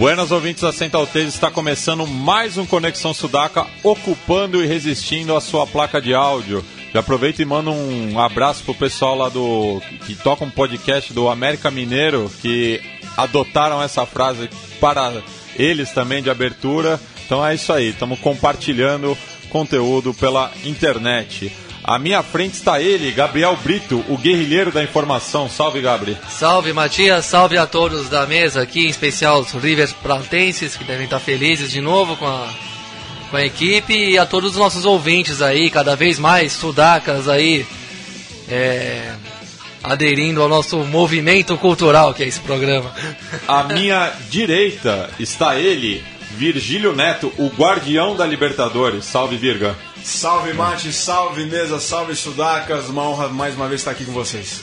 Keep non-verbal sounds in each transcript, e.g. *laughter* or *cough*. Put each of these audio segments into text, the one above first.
Buenas ouvintes da Central 3, está começando mais um Conexão Sudaca, ocupando e resistindo a sua placa de áudio. Já aproveito e mando um abraço pro pessoal lá do que toca um podcast do América Mineiro, que adotaram essa frase para eles também de abertura. Então é isso aí, estamos compartilhando conteúdo pela internet. À minha frente está ele, Gabriel Brito, o guerrilheiro da informação. Salve, Gabriel. Salve, Matias. Salve a todos da mesa aqui, em especial os Rivers Plantenses, que devem estar felizes de novo com a, com a equipe, e a todos os nossos ouvintes aí, cada vez mais sudacas aí, é, aderindo ao nosso movimento cultural, que é esse programa. À minha direita está ele, Virgílio Neto, o guardião da Libertadores. Salve, Virga. Salve Mate, salve mesa, salve Sudacas, uma honra mais uma vez estar aqui com vocês.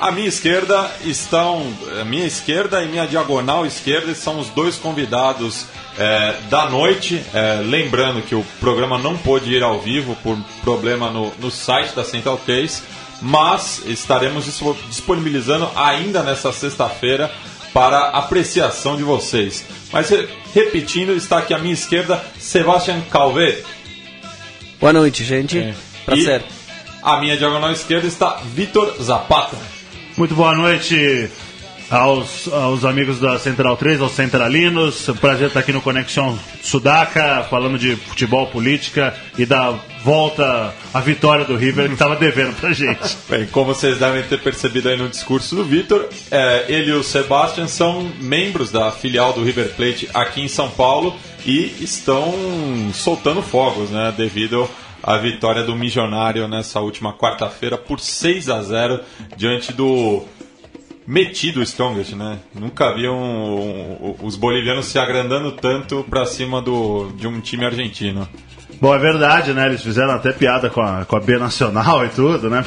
À minha esquerda estão, a minha esquerda e minha diagonal esquerda são os dois convidados é, da noite. É, lembrando que o programa não pôde ir ao vivo por problema no, no site da Central Case, mas estaremos disponibilizando ainda nessa sexta-feira para apreciação de vocês. Mas repetindo, está aqui à minha esquerda Sebastian Calvé. Boa noite, gente. É. Prazer. E à minha diagonal esquerda está Vitor Zapata. Muito boa noite aos, aos amigos da Central 3, aos centralinos. Prazer estar aqui no Conexão Sudaca, falando de futebol, política e da volta à vitória do River que estava devendo pra gente. *laughs* Bem, como vocês devem ter percebido aí no discurso do Vitor, é, ele e o Sebastian são membros da filial do River Plate aqui em São Paulo e estão soltando fogos, né, devido à vitória do Milionário nessa última quarta-feira por 6 a 0 diante do metido Strongest, né? Nunca vi um, um, os bolivianos se agrandando tanto para cima do, de um time argentino. Bom, é verdade, né? Eles fizeram até piada com a, com a B Nacional e tudo, né?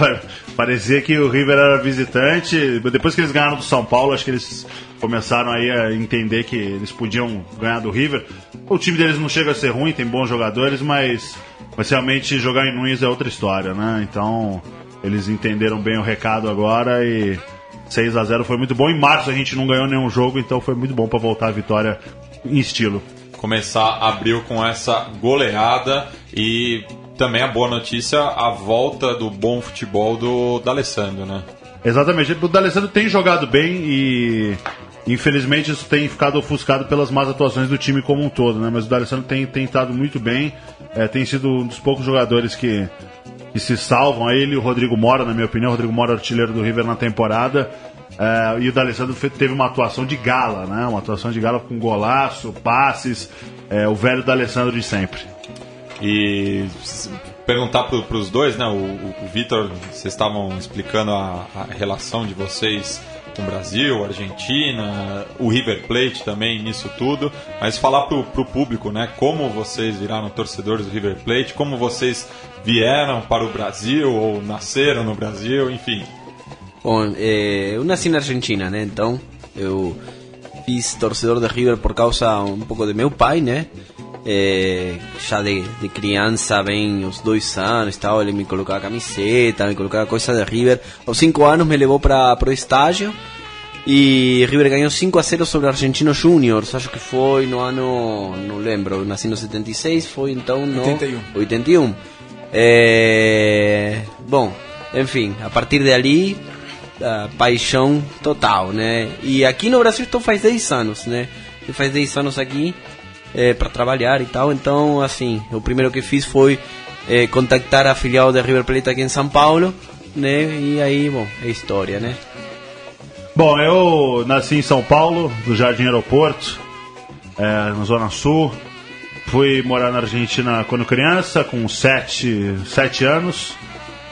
Parecia que o River era visitante. Depois que eles ganharam do São Paulo, acho que eles começaram aí a entender que eles podiam ganhar do River. O time deles não chega a ser ruim, tem bons jogadores, mas, mas realmente jogar em Nunes é outra história, né? Então eles entenderam bem o recado agora e 6 a 0 foi muito bom. Em março a gente não ganhou nenhum jogo, então foi muito bom para voltar a vitória em estilo começar abril com essa goleada e também a boa notícia, a volta do bom futebol do D'Alessandro, né? Exatamente. O D'Alessandro tem jogado bem e infelizmente isso tem ficado ofuscado pelas más atuações do time como um todo, né? Mas o D'Alessandro tem, estado muito bem, é, tem sido um dos poucos jogadores que, que se salvam. Ele e o Rodrigo Mora, na minha opinião, o Rodrigo Mora artilheiro do River na temporada. É, e o D'Alessandro teve uma atuação de gala, né? Uma atuação de gala com golaço, passes, é, o velho D'Alessandro de sempre. E perguntar para os dois, né? O, o, Vitor, vocês estavam explicando a, a, relação de vocês com o Brasil, Argentina, o River Plate também nisso tudo, mas falar para o público, né? Como vocês viraram torcedores do River Plate, como vocês vieram para o Brasil ou nasceram no Brasil, enfim. Bom, eh, eu nasci na Argentina, né? Então eu fiz torcedor de River por causa um pouco de meu pai, né? É, já de, de criança, bem os dois anos, tal, ele me colocava camiseta, me colocava coisa de River. Aos cinco anos me levou para o estágio e River ganhou 5 a 0 sobre Argentino Júnior. Acho que foi no ano, não lembro, eu nasci no 76, foi então no 81. 81. É, bom, enfim, a partir de ali da paixão total, né? E aqui no Brasil estou faz 10 anos, né? Faz 10 anos aqui é, para trabalhar e tal, então, assim, o primeiro que fiz foi é, contactar a filial da River Plate aqui em São Paulo, né? E aí, bom, é história, né? Bom, eu nasci em São Paulo, no Jardim Aeroporto, é, na Zona Sul. Fui morar na Argentina quando criança, com 7 sete, anos.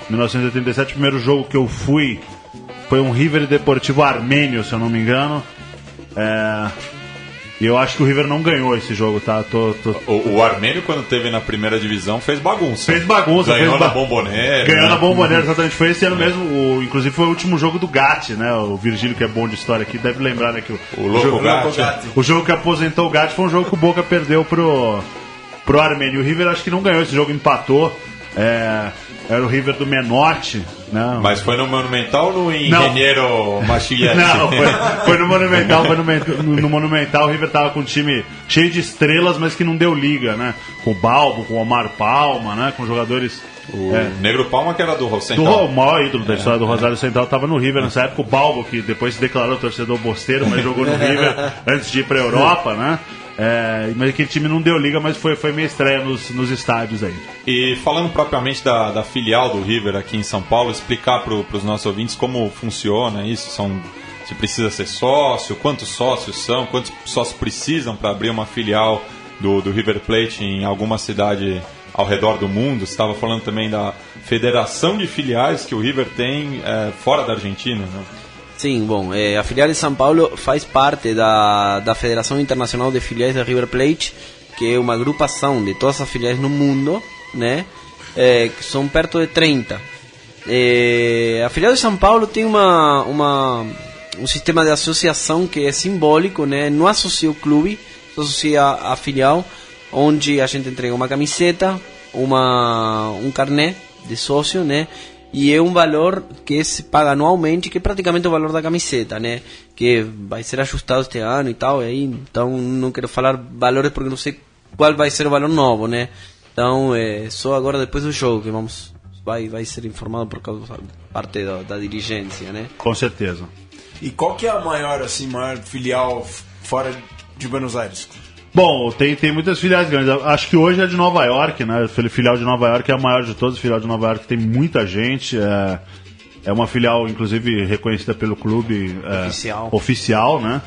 Em 1987, o primeiro jogo que eu fui foi um River Deportivo Armênio, se eu não me engano. É... E eu acho que o River não ganhou esse jogo, tá? Tô, tô... O, o Armênio, quando teve na primeira divisão, fez bagunça. Fez bagunça. Ganhou fez na ba- Bombonera. Ganhou né? na Bombonera, exatamente. Foi esse ano mesmo. O, inclusive foi o último jogo do Gatti, né? O Virgílio, que é bom de história aqui, deve lembrar, né? Que o, O louco jogo, Gatti. o jogo que aposentou o Gatti foi um jogo que o Boca perdeu pro, pro Armênio. O River acho que não ganhou esse jogo, empatou. É, era o River do Menotti, né? Mas foi no Monumental ou no. Engenheiro *laughs* Machiguete? Não, foi, foi no Monumental, foi no, Men- no Monumental, o River tava com um time cheio de estrelas, mas que não deu liga, né? Com o Balbo, com o Omar Palma, né? Com jogadores. O é, Negro Palma, que era do do Central. Ro- o maior ídolo da história do Rosário Central tava no River nessa época, o Balbo, que depois se declarou torcedor bosteiro, mas jogou no River *laughs* antes de ir pra Europa, né? É, mas aquele time não deu liga, mas foi, foi minha estreia nos, nos estádios aí. E falando propriamente da, da filial do River aqui em São Paulo, explicar para os nossos ouvintes como funciona isso, são se precisa ser sócio, quantos sócios são, quantos sócios precisam para abrir uma filial do, do River Plate em alguma cidade ao redor do mundo. Você estava falando também da federação de filiais que o River tem é, fora da Argentina, né? Sim, bom, eh, a filial de São Paulo faz parte da, da Federação Internacional de Filiais da River Plate, que é uma agrupação de todas as filiais no mundo, né? Eh, que são perto de 30. Eh, a filial de São Paulo tem uma, uma, um sistema de associação que é simbólico, né? Não associa o clube, associa a filial, onde a gente entrega uma camiseta, uma, um carnet de sócio, né? E é um valor que se paga anualmente, que é praticamente o valor da camiseta, né? Que vai ser ajustado este ano e tal, e aí, então não quero falar valores porque não sei qual vai ser o valor novo, né? Então, é só agora depois do jogo que vamos vai vai ser informado por causa parte da, da dirigência, né? Com certeza. E qual que é a maior, assim, maior filial fora de Buenos Aires? Bom, tem, tem muitas filiais grandes. Acho que hoje é de Nova York, né? Filial de Nova York é a maior de todas. Filial de Nova York tem muita gente. É, é uma filial, inclusive, reconhecida pelo clube é, Oficial. oficial, né?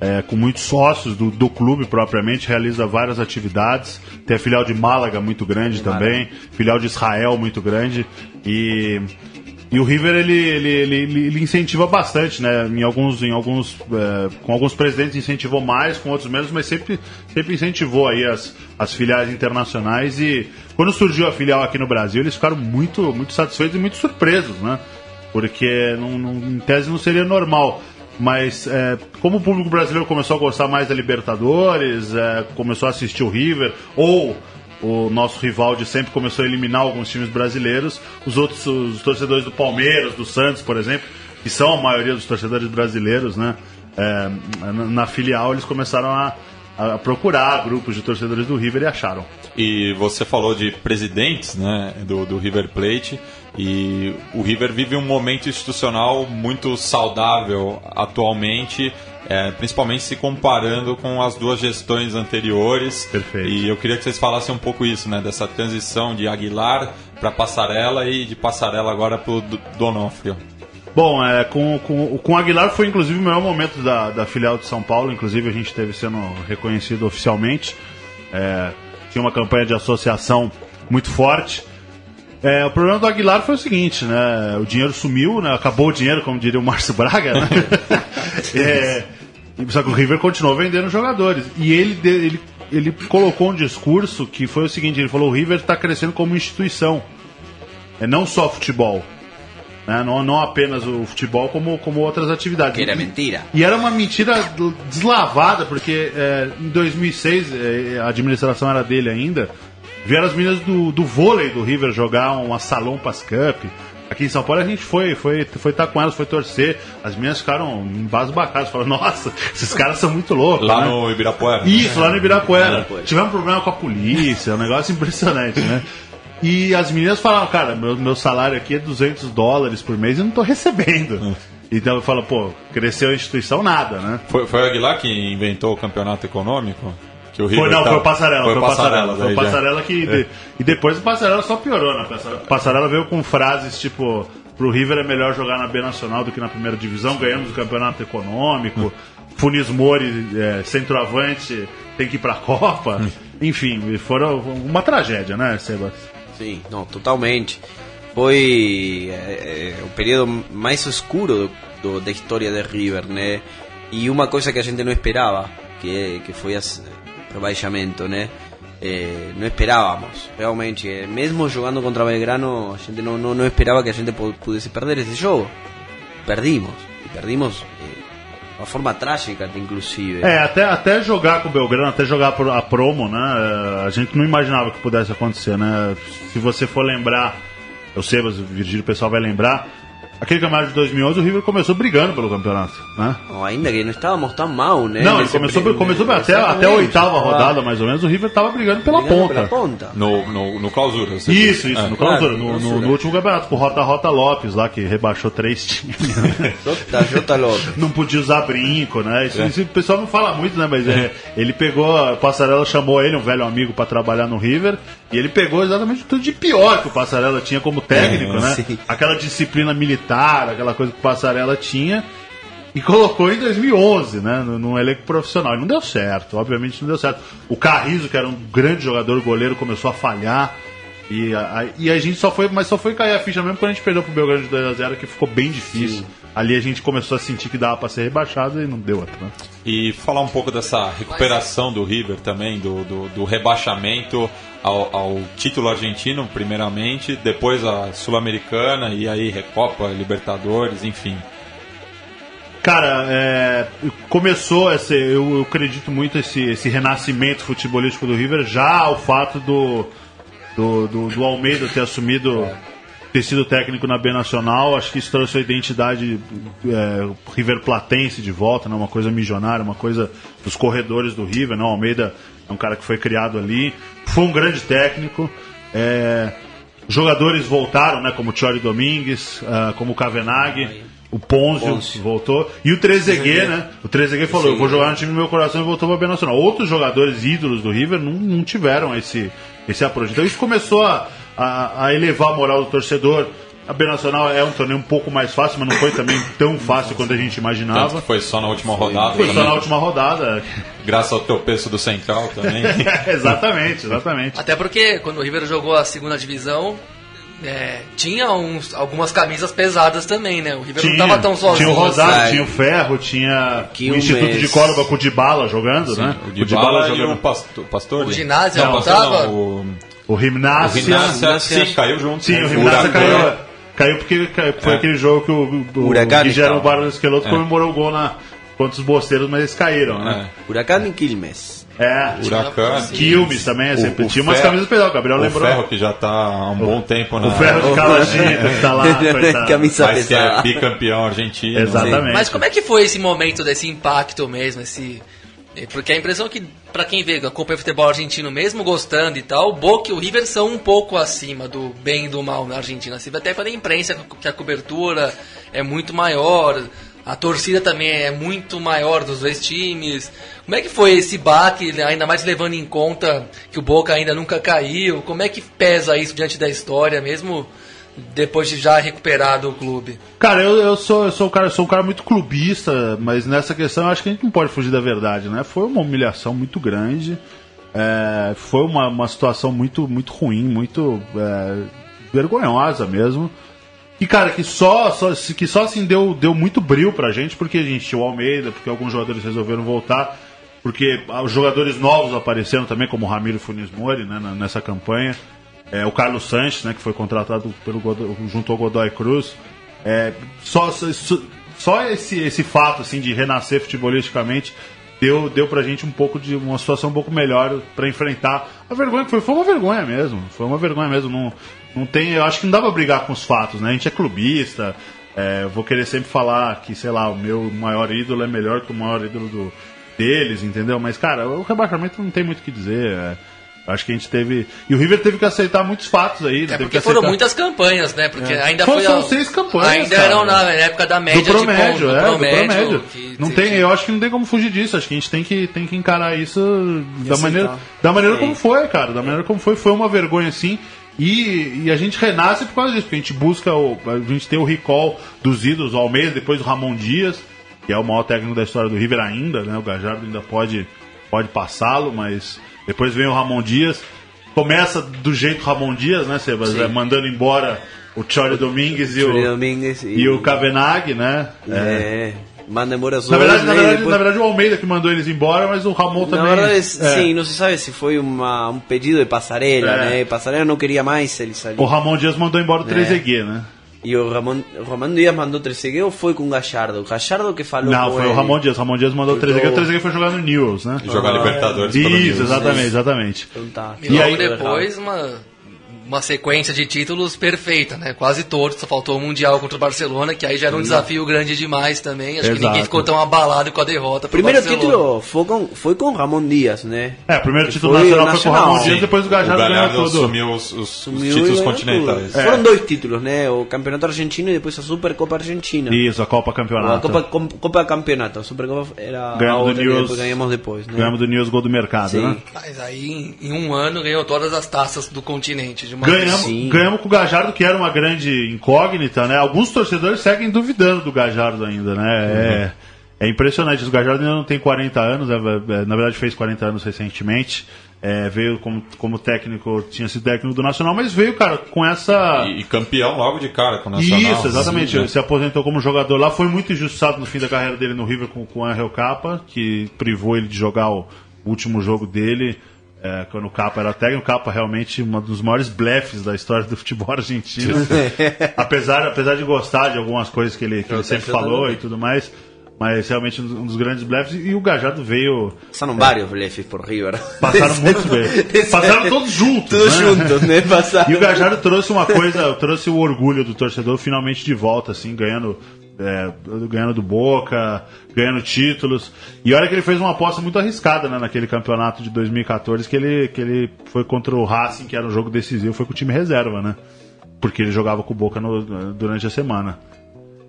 É, com muitos sócios do, do clube propriamente, realiza várias atividades. Tem a filial de Málaga muito grande também, filial de Israel muito grande. E, e o River ele, ele, ele, ele- incentiva bastante, né? Em alguns, em alguns, é, com alguns presidentes incentivou mais, com outros menos, mas sempre, sempre incentivou aí as, as filiais internacionais. E quando surgiu a filial aqui no Brasil, eles ficaram muito, muito satisfeitos e muito surpresos, né? Porque não, não, em tese não seria normal. Mas é, como o público brasileiro começou a gostar mais da Libertadores, é, começou a assistir o River, ou o nosso rival de sempre começou a eliminar alguns times brasileiros, os outros os torcedores do Palmeiras, do Santos, por exemplo, que são a maioria dos torcedores brasileiros, né? é, na, filial eles começaram a, a procurar grupos de torcedores do River e acharam. E você falou de presidentes né, do, do River Plate e o River vive um momento institucional muito saudável atualmente, é, principalmente se comparando com as duas gestões anteriores. Perfeito. E eu queria que vocês falassem um pouco isso, né, dessa transição de Aguilar para Passarela e de Passarela agora para o Donofrio. Bom, é, com, com, com Aguilar foi inclusive o melhor momento da, da filial de São Paulo, inclusive a gente teve sendo reconhecido oficialmente. É, tinha uma campanha de associação muito forte. É, o problema do Aguilar foi o seguinte, né? O dinheiro sumiu, né? Acabou o dinheiro, como diria o Márcio Braga, né? *laughs* É, só que o River continuou vendendo jogadores. E ele, ele, ele colocou um discurso que foi o seguinte, ele falou, o River está crescendo como instituição. É não só futebol. Né? Não, não apenas o futebol, como, como outras atividades. Que era mentira. e era uma mentira deslavada, porque é, em 2006, é, a administração era dele ainda, vieram as meninas do, do vôlei do River jogar uma Salão Pass Cup. Aqui em São Paulo a gente foi foi foi estar com elas, foi torcer. As meninas ficaram embasbacadas, falaram, nossa, esses caras são muito loucos. Lá né? no Ibirapuera. Isso, lá no Ibirapuera. Ibirapuera. Tivemos problema com a polícia, um negócio impressionante, né? E as meninas falaram, cara, meu, meu salário aqui é 200 dólares por mês e eu não tô recebendo. *laughs* Então eu falo, pô, cresceu a instituição nada, né? Foi, foi o Aguilar que inventou o campeonato econômico? Que o River Foi, não, tá- foi o Passarela. Foi, o Passarela. Foi o. Passarela que. de- e depois o Passarela só piorou, né? Passarela, Passarela veio com frases tipo. Pro River é melhor jogar na B Nacional do que na primeira divisão, ganhamos o campeonato econômico. Funes Mori, é, centroavante, tem que ir pra Copa. Enfim, foram uma tragédia, né, Sebas? Sim, não, totalmente. Foi é, é, o período mais escuro do, do- da história de River, né? E uma coisa que a gente não esperava que, que foi esse rebaixamento, né? Eh, não esperávamos, realmente. eh, mesmo jogando contra Belgrano, a gente não, não, não esperava que a gente pu- pudesse perder esse jogo. Perdimos. E perdimos eh, uma forma trágica, inclusive. É, até, até jogar com o Belgrano, até jogar a promo, né? eh, A gente não imaginava que pudesse acontecer, né? Se você for lembrar, eu sei, Virgílio o pessoal vai lembrar, aquele campeonato de 2011 o River começou brigando pelo campeonato, né? Ou ainda que não estávamos tão mal, né? Não, ele começou, começou até, até a oitava Tava rodada, mais ou menos, o River tava brigando pela brigando ponta. Pela ponta. No, no, no clausura. você Isso, isso, É. no, clausura, claro, no, no no- clausura. no último campeonato, com o Rota Rota Lopes lá, que rebaixou três *laughs* times. Da Jota Lopes. não podia usar brinco, né? É. Isso, isso o pessoal não fala muito, né? Mas é, ele pegou, a Passarela chamou ele, um velho amigo, pra trabalhar no River, e ele pegou exatamente tudo de pior que o Passarela tinha como técnico, É, né? sim. Aquela disciplina militar, aquela coisa que o Passarela tinha. E colocou em 2011, né? No elenco profissional. E não deu certo, obviamente não deu certo. O Carrizo, que era um grande jogador goleiro, começou a falhar. E a, a- e a gente só foi, mas só foi cair a ficha mesmo quando a gente perdeu pro Belgrano de 2x0, que ficou bem difícil. Ali a gente começou a sentir que dava pra ser rebaixado e não deu outra. Né? E falar um pouco dessa recuperação do River também, do, do, do rebaixamento ao, ao título argentino, primeiramente, depois a Sul-Americana e aí Recopa, Libertadores, enfim. Cara, é, começou esse, eu, eu acredito muito esse, esse renascimento futebolístico do River já ao fato do, do, do, do Almeida ter assumido, ter sido técnico na B Nacional. Acho que isso trouxe a identidade é, River Platense de volta, né, uma coisa milionária, uma coisa dos corredores do River. Né, o Almeida é um cara que foi criado ali, foi um grande técnico. É, jogadores voltaram, né, como o Chori Domingues, ah, como o Kavenag. O Ponzio, Ponzio. voltou. E o Trezeguet, né? O Trezeguet falou: Eu vou jogar no time do meu coração e voltou pra B Nacional. Outros jogadores ídolos do River não, não tiveram esse, esse approach. Então isso começou a, a, a elevar a moral do torcedor. A B Nacional é um torneio um pouco mais fácil, mas não foi também tão fácil quanto a gente Tanto imaginava. que foi só na última rodada, Foi só também, na última rodada. graças ao tropeço do Central também. *laughs* exatamente, exatamente. Até porque quando o River jogou a segunda divisão, é, tinha uns, algumas camisas pesadas também, né? O River não tava tão sozinho. tinha o Rosário, assim. tinha o Ferro, tinha o Quilmes. Instituto de Córdoba com o Dybala jogando, né? o Dybala e o Pastor. O ginásio não, não não, o, O o Gimnasia. Gimnasia, sim, caiu junto. Sim, o O Gimnasia caiu. Caiu porque caiu- foi É. aquele jogo que o, o Huracan Guilherme estava. Barros Esqueloto É. comemorou o gol na, contra os bosteiros, mas eles caíram, né? Huracán e Quilmes. É. Huracan. Quilmes também, sempre O- o tinha umas Ferro- camisas pesadas. O Gabriel O lembrou. Ferro que já tá há um bom tempo na O Ferro de *laughs* Calagita, que tá lá. *laughs* Camisa mas que é pesada. bicampeão argentino. Exatamente. Mas como é que foi esse momento desse impacto mesmo, esse é, porque a impressão que pra quem vê, acompanha o futebol argentino mesmo gostando e tal, o Boca e o River são um pouco acima do bem e do mal na Argentina. Vê até pela imprensa que a cobertura é muito maior, a torcida também é muito maior dos dois times. Como é que foi esse baque, ainda mais levando em conta que o Boca ainda nunca caiu? Como é que pesa isso diante da história, mesmo depois de já recuperado o clube? Cara, eu, eu sou, eu sou um cara, sou um cara muito clubista, mas nessa questão eu acho que a gente não pode fugir da verdade, né? Foi uma humilhação muito grande, é, foi uma, uma situação muito, muito ruim, muito é, vergonhosa mesmo. E, cara, que só, só, que só assim deu, deu muito brilho pra gente, porque a gente tinha o Almeida, porque alguns jogadores resolveram voltar, porque os jogadores novos apareceram também, como o Ramiro Funes Mori, né, nessa campanha. É, o Carlos Sanches, né, que foi contratado pelo, Godoy- junto ao Godoy Cruz. É, só só, só esse, esse fato assim, de renascer futebolisticamente deu, deu pra gente um pouco de uma situação um pouco melhor pra enfrentar a vergonha que foi. Foi uma vergonha mesmo. Foi uma vergonha mesmo. Não, não tem, eu acho que não dá pra brigar com os fatos, né? A gente é clubista. é, vou querer sempre falar que, sei lá, o meu maior ídolo é melhor que o maior ídolo do, deles, entendeu? Mas, cara, o rebaixamento não tem muito o que dizer. é. Acho que a gente teve. E o River teve que aceitar muitos fatos aí. É teve porque que foram aceitar- muitas campanhas, né? Porque ainda Foi- foi. são a- seis campanhas, Ainda cara. eram na época da média do promédio, de pontos, é, do do promédio. que- não tem, que- eu acho que não tem como fugir disso. Acho que a gente tem que, tem que encarar isso da aceitar. maneira, da maneira É. como foi, cara. Da maneira como foi, foi uma vergonha assim. E, e a gente renasce por causa disso, porque a gente busca o, a gente tem o recall dos ídolos, o Almeida, depois o Ramon Dias, que é o maior técnico da história do River ainda, né? O Gajardo ainda pode, pode passá-lo, mas depois vem o Ramon Dias. Começa do jeito Ramon Dias, né, Sebas? É, mandando embora o Chori Domingues e o, Domingues e o Kavenag, né? É. manda embora os Na verdade, na, e verdade, depois- na verdade, o Almeida que mandou eles embora, mas o Ramon Na também. verdade, é. sim, não se sabe se foi uma, um pedido de Passarela, É. né? Passarela não queria mais ele sair. O Ramon Dias mandou embora o É. 3EG, né? E o Ramon, o Ramon Dias mandou Trezeguet ou foi com o Gallardo? O Gallardo que falou Não, foi ele. o Ramon Dias. O Ramon Dias mandou o Mandou- 3EG. O 3EG foi jogar no News, né? Jogar Libertadores pelo Isso, exatamente, exatamente. Então tá. E E logo aí- depois, uma, uma sequência de títulos perfeita, né? Quase todos, só faltou o Mundial contra o Barcelona, que aí já era um desafio grande demais também. Acho que Exato. ninguém ficou tão abalado com a derrota. pro Primeiro Barcelona. título foi com, foi com Ramon Dias, né? É, o primeiro Que título foi nacional, foi com o nacional. Ramon Dias, Sim. depois o o Gajardo ganhou assumiu os, os- os Sumiu títulos e ganhou continentais. tudo. Foram dois títulos, né? O Campeonato Argentino e depois a Supercopa Argentina. Isso, a Copa A Campeonato. Copa, com- Copa Campeonato. A Supercopa era a Ganhamos do outra que News. depois ganhamos depois, né? Ganhamos do News Gol do Mercado, Sim. né? Mas aí, em um ano, ganhou todas as taças do continente. De Ganhamos, Sim. ganhamos com o Gajardo, que era uma grande incógnita, né? Alguns torcedores seguem duvidando do Gajardo ainda, né? É, é impressionante. O Gajardo ainda não tem 40 anos, né? na verdade fez 40 anos recentemente. É, veio como, como técnico, tinha sido técnico do Nacional, mas veio, cara, com essa. E, e campeão logo de cara com o Nacional. Isso, exatamente. Sim, né? Ele se aposentou como jogador lá. Foi muito injustiçado no fim da carreira dele no River com, com o Angel Capa, que privou ele de jogar o último jogo dele. É, quando o Capa era técnico, o Capa realmente um dos maiores blefs da história do futebol *laughs* argentino. apesar, apesar de gostar de algumas coisas que ele, que ele sempre falou e tudo mais, mas realmente um dos grandes blefs. E o Gajardo veio. Passaram vários blefes por River. Passaram *laughs* muito bem. Passaram todos juntos. Todos né? juntos, né? Passaram. E o Gajardo trouxe uma coisa, trouxe o orgulho do torcedor finalmente de volta, assim, ganhando, é, ganhando do Boca, ganhando títulos. E olha que ele fez uma aposta muito arriscada né, naquele campeonato de 2014, que ele, que ele foi contra o Racing, que era um jogo decisivo, foi com o time reserva, né? Porque ele jogava com o Boca no- durante a semana.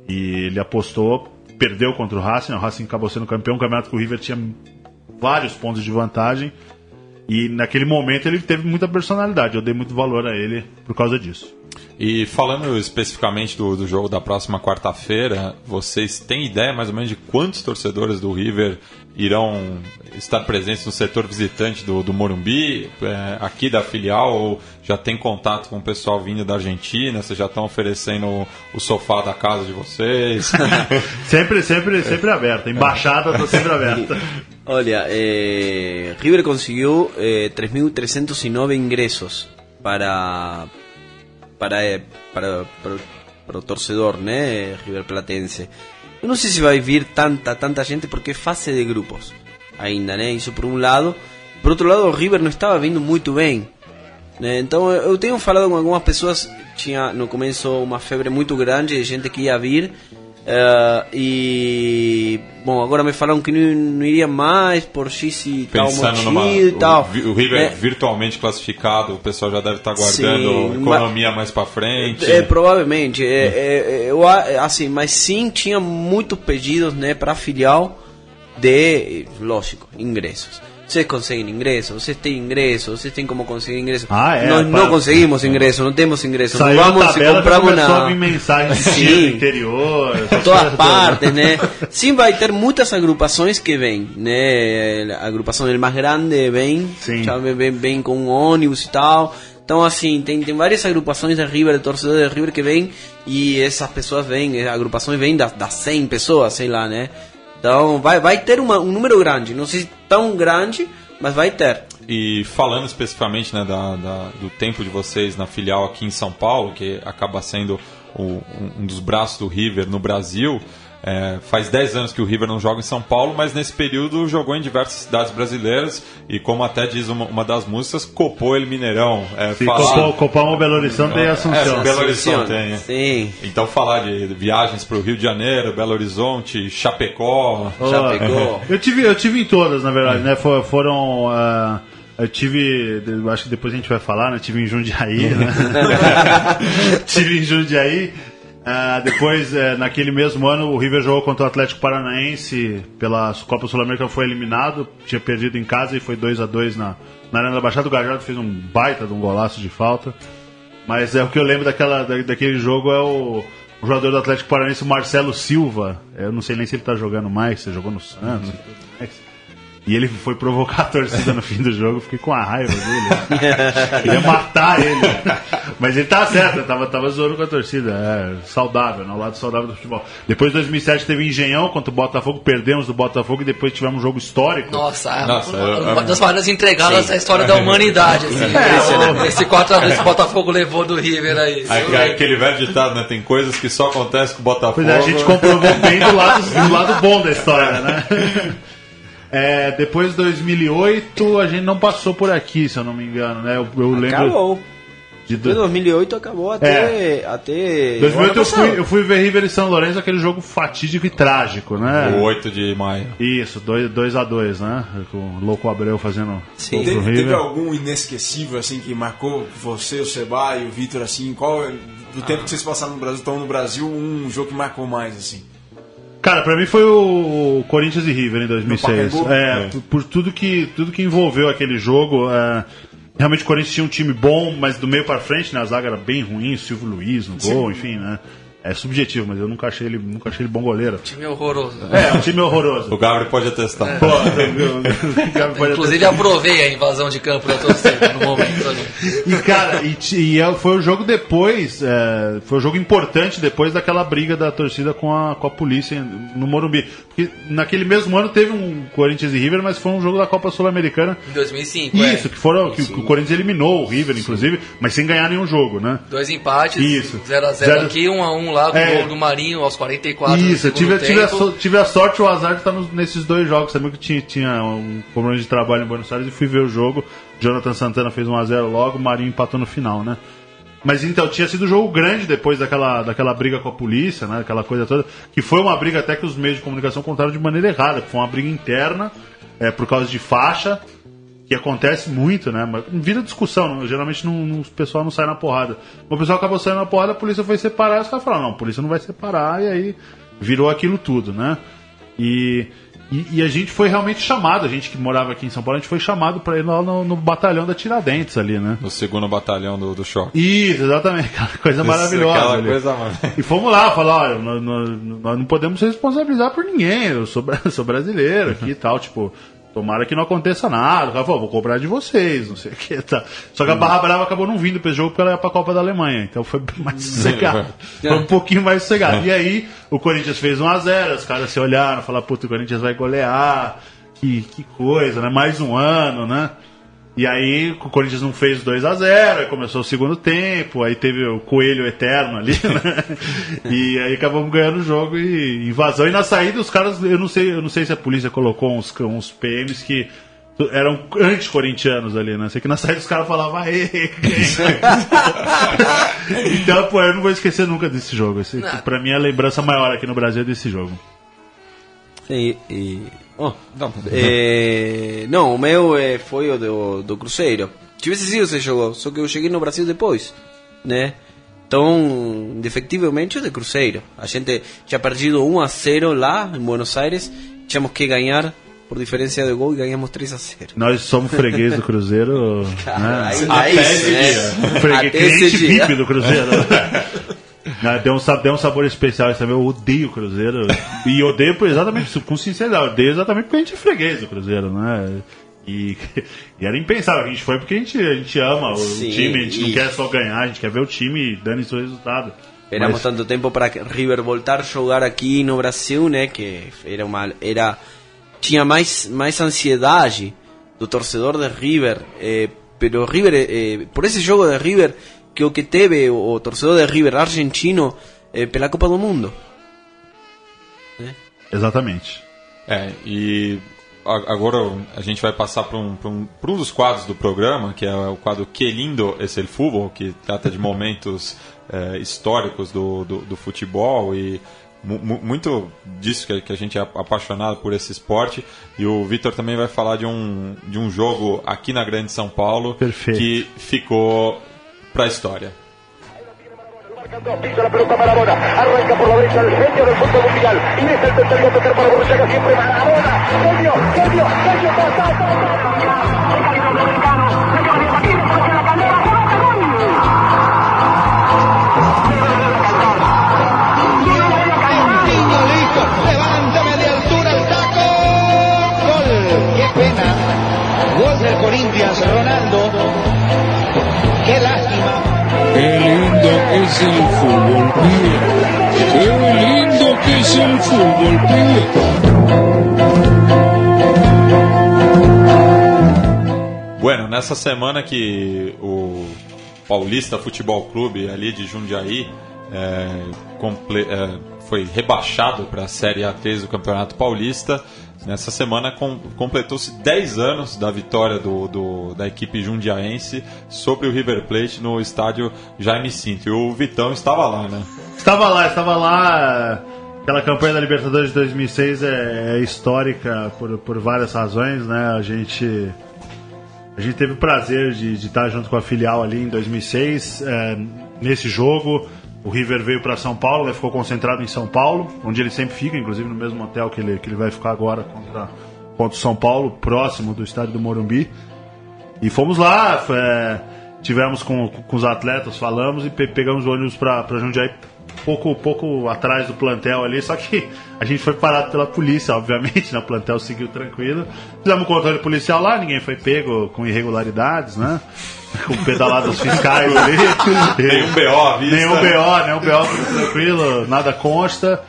E ele apostou, perdeu contra o Racing, né, o Racing acabou sendo campeão, um campeonato que o River tinha vários pontos de vantagem. E naquele momento ele teve muita personalidade. Eu dei muito valor a ele por causa disso. E falando especificamente do, do jogo da próxima quarta-feira, vocês têm ideia mais ou menos de quantos torcedores do River irão estar presentes no setor visitante do, do Morumbi, é, aqui da filial, ou já tem contato com o pessoal vindo da Argentina? Vocês já estão oferecendo o, o sofá da casa de vocês? *laughs* Sempre, sempre, sempre aberta. A embaixada está sempre aberta. *laughs* Olha, eh, River consiguió eh, 3.309 ingresos para para, eh, para, para, para o torcedor, né, River Platense. Eu não sei se vai vir tanta, tanta gente porque é fase de grupos ainda, né? Isso por um lado. Por outro lado, o River não estava vindo muito bem. Né? Então eu tenho falado com algumas pessoas, tinha no começo uma febre muito grande de gente que ia vir. Eh, e bom, agora me falaram que não, não iria mais por X e tal motivo e tal. O, o River É, virtualmente classificado, o pessoal já deve estar guardando Sim, economia mais para frente. É, provavelmente. É, é, eu, a- assim, mas sim tinha muitos pedidos né, para filial de, lógico, ingressos. Vocês conseguem ingressos, vocês têm ingressos, vocês têm como conseguir ingressos. Ah, é, Nós para- não conseguimos ingressos, não temos ingressos. Não Saiu a vamos se tabela, já compramos começou a na. vir mensagem de Sim. tiro do interior. essas Por todas coisas todas. partes, né? Sim, vai ter muitas agrupações que vêm, né? A agrupação del mais grande vem, Sim. já vem, vem, vem com um ônibus e tal. Então, assim, tem, tem várias agrupações de River, de torcedores de River que vêm e essas pessoas vêm, as agrupações vêm das, das 100 pessoas, sei lá, né? Então, vai, vai ter uma, um número grande, não sei se tão grande, mas vai ter. E falando especificamente né, da, da- do tempo de vocês na filial aqui em São Paulo, que acaba sendo o- um, dos braços do River no Brasil, é, faz 10 anos que o River não joga em São Paulo, mas nesse período jogou em diversas cidades brasileiras e, como até diz uma, uma das músicas, copou ele Mineirão. É, Se falar- Copom, Copom Belo Horizonte e Assunção. É, Belo Horizonte tem. Sim. Então falar de viagens para o Rio de Janeiro, Belo Horizonte, Chapecó, Oh, pegou. Eu tive, eu tive em todas, na verdade, né? For- Foram. ah, eu tive. eu Acho que depois a gente vai falar, né? Tive em Jundiaí, né? *laughs* *laughs* tive em Jundiaí. Ah, depois, eh, naquele mesmo ano, o River jogou contra o Atlético Paranaense pela Copa Sul-Americana, foi eliminado, tinha perdido em casa e foi 2 a 2 na, na Arena da Baixada. O Gajardo fez um baita de um golaço de falta. Mas é o que eu lembro daquela, da- daquele jogo é o, o jogador do Atlético Paranaense, o Marcelo Silva. Eu não sei nem se ele tá jogando mais, se jogou no Santos e tudo mais. E ele foi provocar a torcida no fim do jogo, fiquei com a raiva dele. Queria matar ele. Mas ele tá certo, eu tava, tava zoando com a torcida. É, saudável, no lado saudável do futebol. Depois de 2007 teve Engenhão contra o Botafogo, perdemos do Botafogo e depois tivemos um jogo histórico. Nossa, Nossa, uma, eu- uma das maiores entregadas da história da humanidade. Assim, esse 4x2 que o Botafogo levou do River aí. Aí, aí, aquele velho ditado, né? Tem coisas que só acontecem com o Botafogo. Pois é, a gente comprovou bem do lado, do lado bom da história, né? *laughs* É, depois de 2008, a gente não passou por aqui, se eu não me engano, né? Eu, eu lembro Acabou. de... Do- 2008 acabou até. até 2008 ano eu fui, eu fui ver River e São Lourenço, aquele jogo fatídico e trágico, né? O 8 de maio. Isso, 2x2, né? Com o Louco Abreu fazendo Sim. Teve, teve River. algum inesquecível assim que marcou você, o Seba e o Vitor assim? Qual é- do tempo que vocês passaram no Brasil, estão no Brasil, um jogo que marcou mais assim? Cara, pra mim foi o Corinthians e River em 2006. Pacaembu? É, por, tudo que tudo que envolveu aquele jogo. é, realmente o Corinthians tinha um time bom, mas do meio pra frente, né, a zaga era bem ruim, o Silvio Luiz no gol, enfim, né? É subjetivo, mas eu nunca achei ele, nunca achei ele bom goleiro. Time horroroso. É, um time horroroso. O Gabriel pode atestar. Pô, *laughs* o Gabi pode Inclusive aprovei a invasão de campo da torcida no momento ali. E cara, e, e é- foi o jogo depois, é, foi o jogo importante depois daquela briga da torcida com a, com a polícia no Morumbi. Porque naquele mesmo ano teve um Corinthians e River, mas foi um jogo da Copa Sul-Americana. Em 2005, Isso, é. que foram que, o Corinthians eliminou o River, inclusive, mas sem ganhar nenhum jogo, né? Dois empates, Isso. 0x0 Zero- aqui, 1x1 lá, com É. gol do Marinho aos 44 do Isso, eu tive, tive, a, so- tive a sorte o azar de estar nos- nesses dois jogos. Também que tinha, tinha um compromisso de trabalho em Buenos Aires e fui ver o jogo. Jonathan Santana fez 1x0 logo, o Marinho empatou no final, né? Mas então, tinha sido um jogo grande depois daquela, daquela briga com a polícia, né? Aquela coisa toda. Que foi uma briga até que os meios de comunicação contaram de maneira errada. Foi uma briga interna, é, por causa de faixa, que acontece muito, né? Mas vira discussão, não- geralmente não, o pessoal não sai na porrada. O pessoal acabou saindo na porrada, a polícia foi separar, e os caras falaram, não, a polícia não vai separar, e aí virou aquilo tudo, né? E, e, e a gente foi realmente chamado, a gente que morava aqui em São Paulo, a gente foi chamado para ir lá no, no batalhão da Tiradentes ali, né? No segundo batalhão do, do choque. Isso, exatamente, *laughs* aquela coisa maravilhosa. Aquela ali. coisa, mano. E fomos lá, falar, olha, nós, nós- nós não podemos se responsabilizar por ninguém, eu sou, *laughs* sou brasileiro aqui e tal, tipo, tomara que não aconteça nada. O cara falou, vou cobrar de vocês, não sei o que, tá. Só que a Barra Brava acabou não vindo esse jogo porque ela ia pra Copa da Alemanha, então foi *laughs* mais sossegado. Foi um pouquinho mais sossegado. E aí, o Corinthians fez 1x0, os caras se olharam, falaram, puta, o Corinthians vai golear, que, que coisa, né? Mais um ano, né? E aí o Corinthians não fez 2 a 0 aí começou o segundo tempo, aí teve o coelho eterno ali, *laughs* né? E aí acabamos ganhando o jogo e invasão. E na saída os caras, eu não sei, eu não sei se a polícia colocou uns, uns PMs que eram anti-corintianos ali, né? Sei que na saída os caras falavam, aê! *laughs* então, pô, eu não vou esquecer nunca desse jogo. Esse, Não. pra mim, a lembrança maior aqui no Brasil é desse jogo. E, e- oh, eh, não, o meu eh, foi o do, do Cruzeiro. Tivesse sido esse jogo, só que eu cheguei no Brasil depois, né? Então, indefectivelmente, o de Cruzeiro. A gente tinha perdido 1 a 0 lá em Buenos Aires, tínhamos que ganhar por diferença de gol e ganhamos 3 a 0. Nós somos freguês do Cruzeiro, *laughs* né? Isso, né? *laughs* Freguês, Até esse cliente dia. VIP do Cruzeiro. *laughs* Né, deu, um, deu um sabor especial também. Eu odeio o Cruzeiro. E odeio por exatamente, com sinceridade, odeio exatamente porque a gente é freguês do Cruzeiro, né? E, *laughs* e era impensável. A gente foi porque a gente, a gente ama o Sim, time, a gente não e- quer só ganhar, a gente quer ver o time dando seu resultado. Esperamos Mas- tanto tempo para River voltar a jogar aqui no Brasil, né? Que era uma era tinha mais mais ansiedade do torcedor de River, eh, pero River eh, por esse jogo de River que o que teve o, torcedor de River argentino eh, pela Copa do Mundo. Exatamente. É, e agora a gente vai passar para um, um, um dos quadros do programa, que é o quadro Que Lindo es el Fútbol, que trata de momentos *laughs* eh, históricos do, do, do futebol e mu- mu- muito disso que, que a gente é apaixonado por esse esporte. E o Vitor também vai falar de um, de um jogo aqui na Grande São Paulo Perfeito. que ficou para la arranca por la derecha el genio del fútbol mundial. El para Borruchaga, siempre Genio, genio, genio, Gol. Ronaldo. Gol. Y es que es el fútbol, pibe. Qué lindo que es el fútbol, pibe. Bueno, nessa semana que o Paulista Futebol Clube ali de Jundiaí é, é, foi rebaixado para a Série A3 do Campeonato Paulista, nessa semana com- completou-se 10 anos da vitória do, do- da equipe jundiaense sobre o River Plate no estádio Jaime Cinto. E o Vitão estava lá, né? Estava lá, estava lá. Aquela campanha da Libertadores de 2006 é, é histórica por, por várias razões, né? A gente a gente teve o prazer de, de estar junto com a filial ali em 2006 é, nesse jogo. O River veio para São Paulo, ele ficou concentrado em São Paulo, onde ele sempre fica, inclusive no mesmo hotel que ele, que ele vai ficar agora contra, contra o São Paulo, próximo do estádio do Morumbi. E fomos lá, é, tivemos com, com os atletas, falamos e pe- pegamos ônibus para Jundiaí, pouco, pouco atrás do plantel ali. Só que a gente foi parado pela polícia, obviamente, né? o plantel seguiu tranquilo. Fizemos um controle policial lá, ninguém foi pego com irregularidades, né? Com *laughs* pedaladas fiscais ali. Nenhum BO vista. Nenhum BO, nenhum BO, tranquilo, nada consta.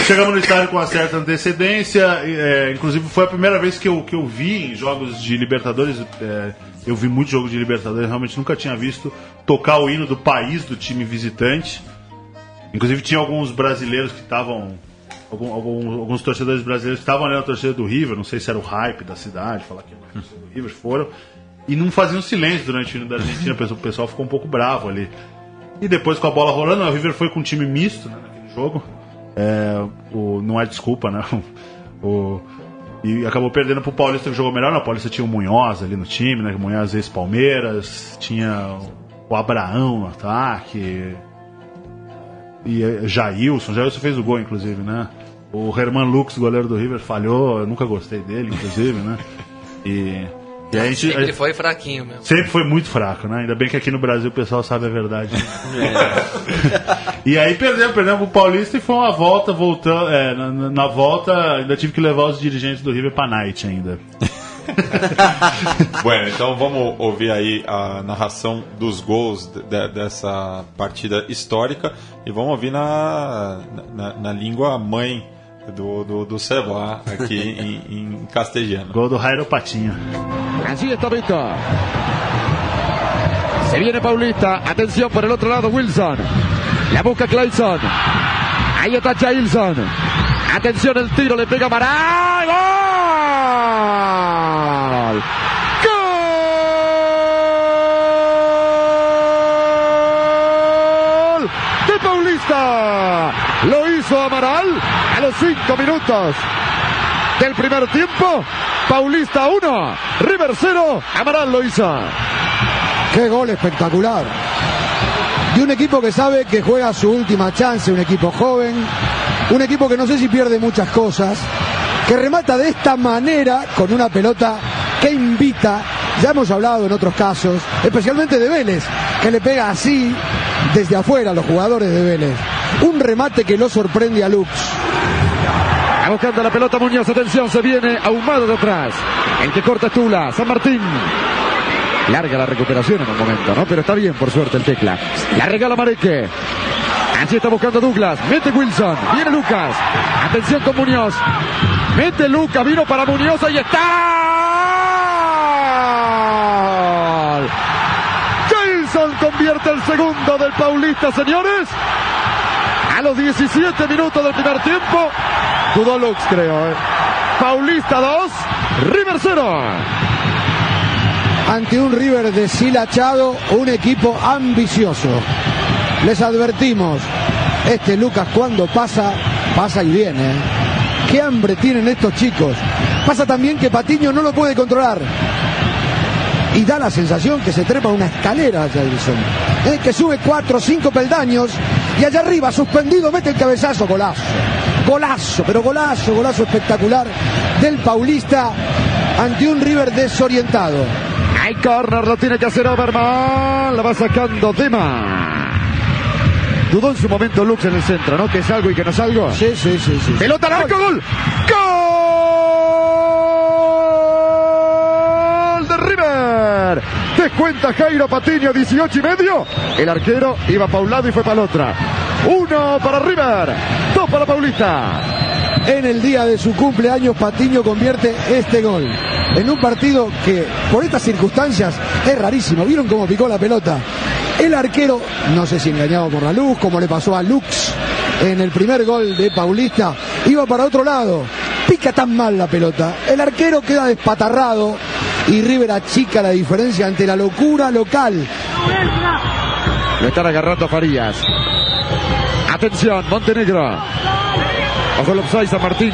Chegamos no estádio com uma certa antecedência, é, inclusive foi a primeira vez que eu, que eu vi em jogos de Libertadores, é, eu vi muito jogo de Libertadores, realmente nunca tinha visto tocar o hino do país do time visitante. Inclusive tinha alguns brasileiros que estavam. Algum, algum- alguns torcedores brasileiros que estavam ali na torcida do River, não sei se era o hype da cidade, falar que era a torcida do River, foram. E não faziam silêncio durante o hino da Argentina, o pessoal- ficou um pouco bravo ali. E depois com a bola rolando, o River foi com um time misto né, naquele jogo. É, o, não é desculpa, né? *laughs* O, e acabou perdendo pro Paulista que jogou melhor. Não, o Paulista tinha o Munhoz ali no time, né? Munhoz ex-Palmeiras, tinha o Abraão no ataque. E eh, Jailson, Jailson fez o gol, inclusive, né? O Herman Lux, goleiro do River, falhou, eu nunca gostei dele, inclusive, né? E, e a gente. Sempre foi fraquinho mesmo. Sempre foi muito fraco, né? Ainda bem que aqui no Brasil o pessoal sabe a verdade. *laughs* e aí perdemos, perdemos pro Paulista e foi uma volta, voltando. é, na, na- volta ainda tive que levar os dirigentes do River pra night ainda. *laughs* Bueno, então vamos ouvir aí a narração dos gols de- dessa partida histórica e vamos ouvir na, na, na língua mãe do, do, do Seba aqui *laughs* em, em castelhano. Gol do Jairo Patinho. Allí está Víctor. Se viene Paulista. Atención por el otro lado, Wilson. La busca Clayson. Ahí está Jailson. Atención el tiro, le pega Amaral. ¡Gol! ¡Gol! De Paulista. Lo hizo Amaral los cinco minutos del primer tiempo. Paulista 1, River 0, Amaral lo hizo. Qué gol espectacular. De un equipo que sabe que juega su última chance, un equipo joven, un equipo que no sé si pierde muchas cosas, que remata de esta manera con una pelota que invita, ya hemos hablado en otros casos, especialmente de Vélez, que le pega así desde afuera a los jugadores de Vélez. Un remate que lo sorprende a Lux. Buscando la pelota Muñoz, atención, se viene ahumado de atrás. El que corta Tula, San Martín. Larga la recuperación en un momento, ¿no? Pero está bien, por suerte, el tecla. La regala Mareque. Allí está buscando Douglas. Mete Wilson. Viene Lucas. Atención con Muñoz. Mete Lucas. Vino para Muñoz. Ahí está. Wilson convierte el segundo del Paulista, señores. A los 17 minutos del primer tiempo. Dudó Lux, creo. ¿eh? Paulista 2. River 0. ante un River deshilachado, un equipo ambicioso. Les advertimos, este Lucas cuando pasa, pasa y viene. ¿Qué hambre tienen estos chicos? Pasa también que Patiño no lo puede controlar. Y da la sensación que se trepa una escalera Jailson. ¿eh? Que sube cuatro o cinco peldaños y allá arriba, suspendido, mete el cabezazo, golazo. Golazo, pero golazo, golazo espectacular del Paulista ante un River desorientado. Hay corner, lo tiene que hacer Oberman. La va sacando Dema. Dudó en su momento Lux en el centro, ¿no? Que es algo y que no es algo. Sí, sí, sí, sí. Pelota al arco, gol. Gol de River. Descuenta Jairo Patiño, 18 y medio. El arquero iba para un lado y fue para el otro. Uno para River, para Paulista. En el día de su cumpleaños, Patiño convierte este gol. En un partido que, por estas circunstancias, es rarísimo. ¿Vieron cómo picó la pelota? El arquero, no sé si engañado por la luz, como le pasó a Lux en el primer gol de Paulista, iba para otro lado. Pica tan mal la pelota. El arquero queda despatarrado y River achica la diferencia ante la locura local. Lo están agarrando a Farías. Atención, Montenegro. Ojo el offside San Martín.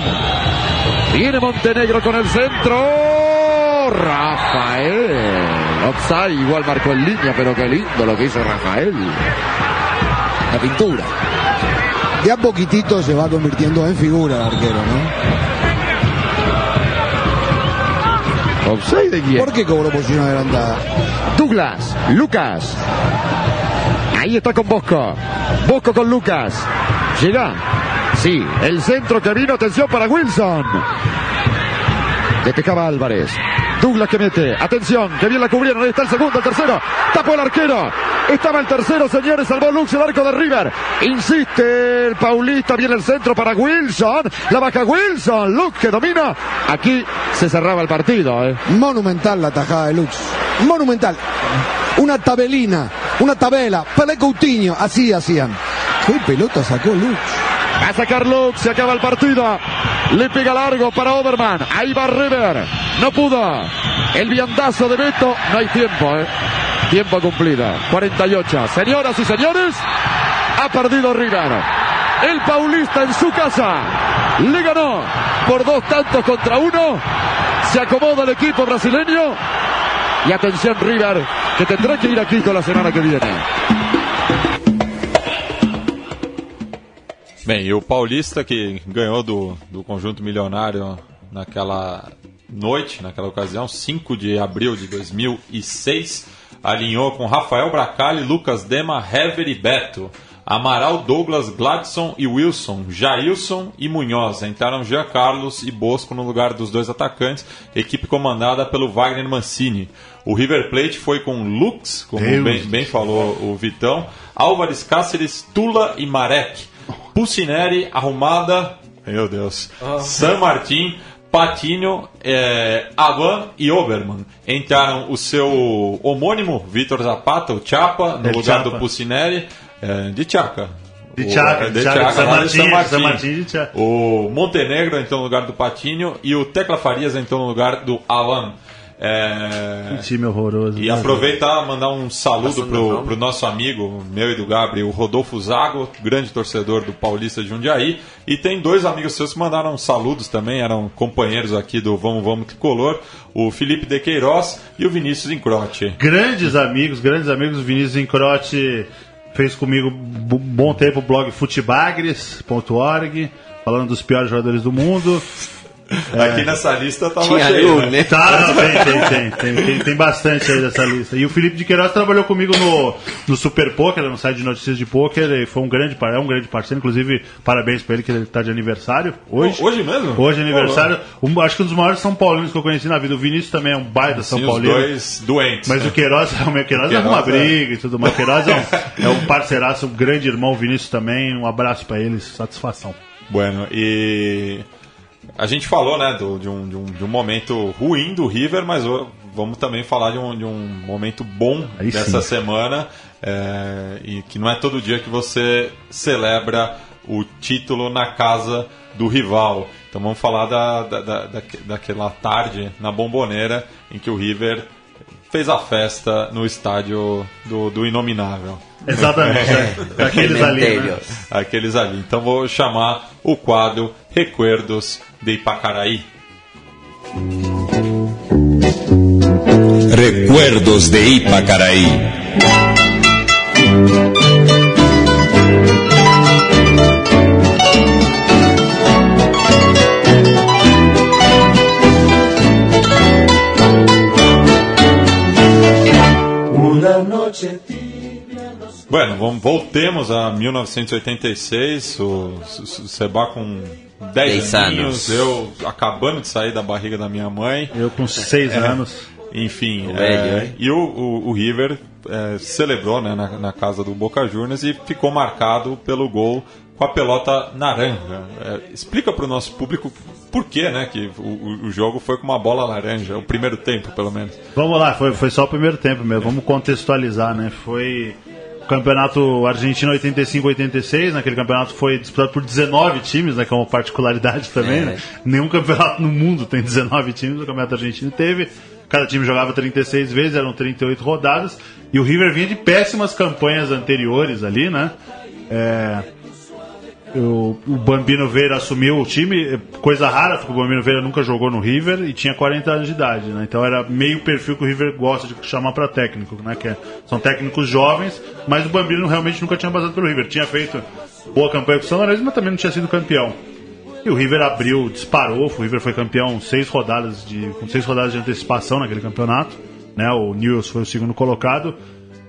Viene Montenegro con el centro. Rafael. Offside igual marcó en línea, pero qué lindo lo que hizo Rafael. La pintura. De a poquitito se va convirtiendo en figura el arquero, ¿no? ¿Offside de quién? ¿Por qué cobró posición adelantada? Douglas, Lucas. Ahí está con Bosco. Bosco con Lucas. Llega. Sí, el centro que vino, atención para Wilson. Despejaba Álvarez. Douglas que mete. Atención, que bien la cubrieron. Ahí está el segundo, el tercero. Tapó el arquero. Estaba el tercero, señores. Salvó Lux el arco de River. Insiste el Paulista. Viene el centro para Wilson. La baja Wilson. Lux que domina. Aquí se cerraba el partido. ¿eh? Monumental la tajada de Lux. Monumental. Una tabelina, una tabela. Pelé Coutinho. Así hacían. ¿Qué pelota sacó Lux? Va a sacar Lux, se acaba el partido. Le pega largo para Oberman. Ahí va River. No pudo. El viandazo de Beto. No hay tiempo, ¿eh? Tiempo cumplido. 48. Señoras y señores, ha perdido River. El Paulista en su casa le ganó por dos tantos contra uno. Se acomoda el equipo brasileño. Y atención River, que tendrá que ir a Quito la semana que viene. Bem, e o Paulista que ganhou do, do conjunto milionário naquela noite, naquela ocasião, 5 de abril de 2006, alinhou com Rafael Bracali, Lucas Dema, Hever e Beto. Amaral, Douglas, Gladson e Wilson, Jailson e Munhoz. Entraram Jean Carlos e Bosco no lugar dos dois atacantes, equipe comandada pelo Wagner Mancini. O River Plate foi com Lux, como bem, bem falou o Vitão, Álvares Cáceres, Tula e Marek. Pucineri, Arrumada, meu Deus, San Martin, Patinho, é, Avan e Oberman. Entraram o seu homônimo, Vitor Zapata, o Chapa, no Del lugar Chapa. do Pucineri, é, de Chaca. De O- Chaca, é, de Chaca, San Martín, San Martín. O Montenegro entrou no lugar do Patinho e o Tecla Farias entrou no lugar do Alan. É, Que time horroroso. e né? aproveitar e mandar um saludo pro, pro nosso amigo, meu e do Gabriel, o Rodolfo Zago, grande torcedor do Paulista de Jundiaí. E tem dois amigos seus que mandaram saludos também, eram companheiros aqui do Vamos Vamos Tricolor, o Felipe De Queiroz e o Vinícius Incrote. Grandes amigos, grandes amigos. O Vinícius Incrote fez comigo um bom tempo o blog futebagres.org, falando dos piores jogadores do mundo. Aqui nessa lista tava Tinha cheio, né? né? Tá, não, tem, tem, tem, tem, tem, tem bastante aí dessa lista. E o Felipe de Queiroz trabalhou comigo no, no Super Poker, no site de notícias de poker, e foi um grande, par- é um grande parceiro. Inclusive, parabéns pra ele que ele tá de aniversário hoje. Hoje mesmo? Hoje é aniversário. Um- acho que um dos maiores São Paulinos que eu conheci na vida. O Vinícius também é um baita São Sim, os Paulino. dois doentes. Mas né? o Queiroz, *laughs* o meu Queiroz, O Queiroz arruma é- briga e tudo mais. O Queiroz é um, *laughs* é um parceiraço, um grande irmão, o Vinícius também. Um abraço pra eles, satisfação. Bueno, e a gente falou, né, do- de, um, de, um, de um momento ruim do River, mas vamos também falar de um, de um momento bom Aí dessa sim. semana, é, e que não é todo dia que você celebra o título na casa do rival. Então vamos falar da, da, da, daque- daquela tarde na Bomboneira em que o River fez a festa no estádio do, do Inominável. Exatamente, *laughs* é. Daqueles ali. Né? Aqueles ali. Então vou chamar o quadro Recuerdos de Ipacaraí. Recuerdos de Ipacaraí. Bueno, vamos, voltemos a 1986, o, Seba com 10 Dez aninhos, anos. eu acabando de sair da barriga da minha mãe. Eu com seis É. anos. Enfim, O é, e o, o, o River é, celebrou né, na, na casa do Boca Juniors e ficou marcado pelo gol com a pelota naranja. É, explica para o nosso público por que né, que o, o- jogo foi com uma bola laranja, o primeiro tempo pelo menos. Vamos lá, foi, foi só o primeiro tempo mesmo. Vamos contextualizar, né? Foi campeonato argentino 85-86, né? Aquele campeonato foi disputado por 19 times, né? Que é uma particularidade também, É. né? Nenhum campeonato no mundo tem 19 times, o campeonato argentino teve. Cada time jogava 36 vezes, eram 38 rodadas. E o River vinha de péssimas campanhas anteriores ali, né? É, o, Bambino Veira assumiu o time, é, coisa rara, porque o Bambino Veira nunca jogou no River e tinha 40 anos de idade, né? Então era meio perfil que o River gosta de chamar para técnico, né? Que é- são técnicos jovens, mas o Bambino realmente nunca tinha passado pelo River. Tinha feito boa campanha com o São Lourenço, mas também não tinha sido campeão. E o River abriu, disparou, o River foi campeão seis rodadas de, com seis rodadas de antecipação naquele campeonato. Né? O Newell's foi o segundo colocado.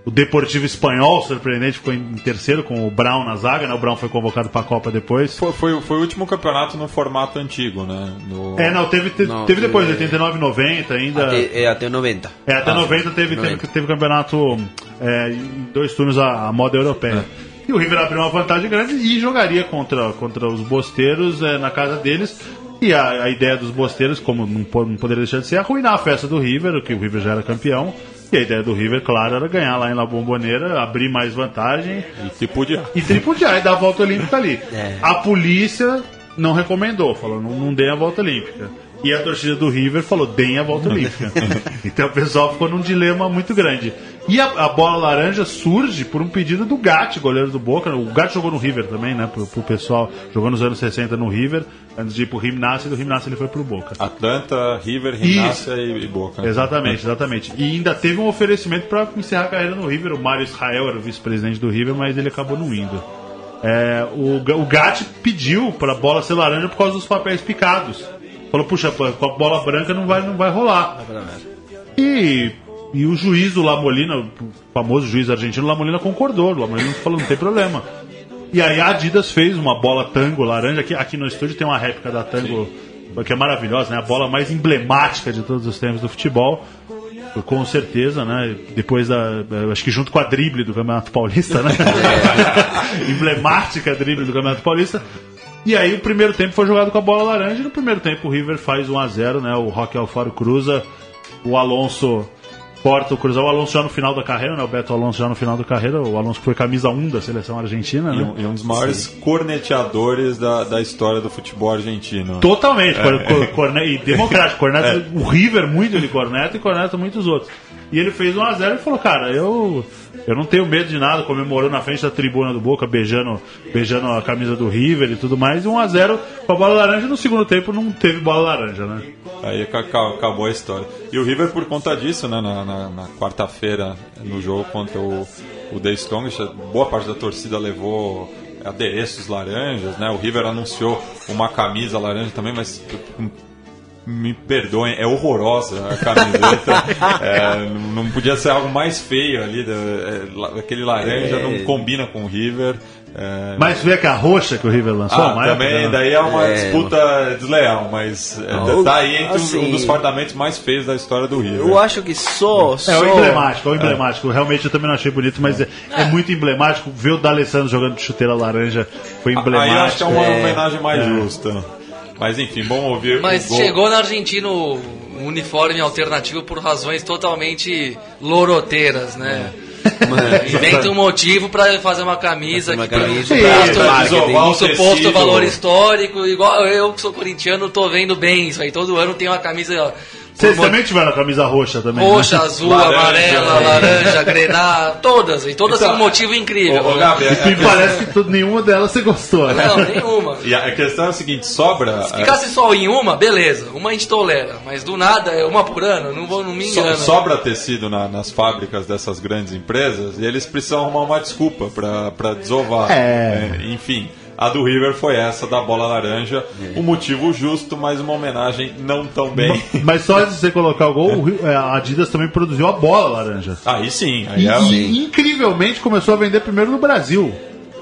O Deportivo Espanhol, surpreendente, ficou em terceiro com o Brown na zaga. Né? O Brown foi convocado para a Copa depois. Foi, foi, foi o último campeonato no formato antigo, né? No- É, não, teve, te- Não, teve depois, teve- 89, 90 ainda. Até, é até o 90. É, até Ah, 90 teve, 90. teve, teve campeonato é, em dois turnos a, a moda europeia. E o River abriu uma vantagem grande e jogaria contra, contra os bosteiros é, na casa deles. E a, a ideia dos bosteiros, como não, não poderia deixar de ser, é arruinar a festa do River, que o River já era campeão. E a ideia do River, claro, era ganhar lá em La Bombonera, abrir mais vantagem E tripudiar. e tripudiar e dar a volta olímpica ali. É. A polícia não recomendou, falou, não, não deem a volta olímpica. E a torcida do River falou, deem a volta olímpica. *laughs* então o pessoal ficou num dilema muito grande. E a, a bola laranja surge por um pedido do Gatti, goleiro do Boca. O Gatti jogou no River também, né? Pro, pro pessoal, jogou nos anos 60 no River, antes de ir pro Gimnasia, e do Gimnasia ele foi pro Boca. Atlanta, River, Rinácia e, e Boca. Exatamente, exatamente. E ainda teve um oferecimento para encerrar a carreira no River. O Mário Israel era o vice-presidente do River, mas ele acabou não indo. É, o, o Gatti pediu para a bola ser laranja por causa dos papéis picados. Falou, puxa, pô, com a bola branca não vai, não vai rolar. E, e o juiz do Lamolina, o famoso juiz argentino Lamolina, concordou. O Lamolina falou, não tem problema. E aí a Adidas fez uma bola tango laranja. Aqui, aqui no estúdio tem uma réplica da tango que é maravilhosa, né? A bola mais emblemática de todos os tempos do futebol. Com certeza, né? Depois da. Acho que junto com a drible do Campeonato Paulista, né? *laughs* *laughs* Emblemática drible do Campeonato Paulista. E aí o primeiro tempo foi jogado com a bola laranja. E no primeiro tempo o River faz 1 a 0 né? O Roque Alfaro cruza. O Alonso corta o cruzar. O Alonso já no final da carreira, né? O Beto Alonso já no final da carreira. O Alonso que foi camisa 1 da seleção argentina, E né? um, e um dos maiores corneteadores da, da história do futebol argentino. Totalmente, É. cor- cor- corne- e democrático. *laughs* Corneta, O River muito ele corneta e corneta muitos outros. E ele fez 1x0 e falou, cara, eu, eu não tenho medo de nada, comemorou na frente da tribuna do Boca, beijando, beijando a camisa do River e tudo mais, e 1x0 com a bola laranja, no segundo tempo não teve bola laranja, né? Aí ca- ca- acabou a história. E o River, por conta disso, né, na, na- na quarta-feira, no jogo contra o, o The boa parte da torcida levou adereços laranjas, né? O River anunciou uma camisa laranja também, mas me perdoem, é horrorosa a camiseta. *laughs* É, não podia ser algo mais feio ali. é, aquele laranja É. não combina com o River. é, Mas vê que a roxa que o River lançou, ah, também, época, daí é uma É, disputa desleal, mas é, Não, tá aí entre um- assim- um dos fardamentos mais feios da história do River. Eu acho que só. É só... o emblemático, é o emblemático. Realmente eu também não achei bonito, mas é, é muito emblemático. Ver o D'Alessandro jogando de chuteira laranja foi emblemático. Aí eu acho que é uma É. homenagem mais É. justa. Mas enfim, vamos ouvir Mas o chegou na Argentina um uniforme alternativo por razões totalmente loroteiras, né? *laughs* Inventa um motivo pra fazer uma camisa Uma que tem um camisa um o suposto valor histórico. Igual eu que sou corintiano, tô vendo bem isso aí. Todo ano tem uma camisa Vocês por também tiveram a camisa roxa também? né? roxa, *laughs* azul, Laranja, amarela, é. laranja, grená, todas. E todas Então, um motivo incrível. Ô, ô, né? Gabi, a- E parece que tudo, nenhuma delas você gostou, né? Não, nenhuma. E a questão é a seguinte, sobra... Se ficasse só em uma, beleza. Uma a gente tolera. Mas do nada, é uma por ano, não, vou, não me So- engano. sobra tecido na- nas fábricas dessas grandes empresas e eles precisam arrumar uma desculpa pra- pra desovar. É. É, enfim, a do River foi essa, da bola laranja. O motivo justo, mas uma homenagem não tão bem. Mas só antes de você colocar o gol, é, a Adidas também produziu a bola laranja. Aí sim, aí E, é... e incrivelmente começou a vender primeiro no Brasil.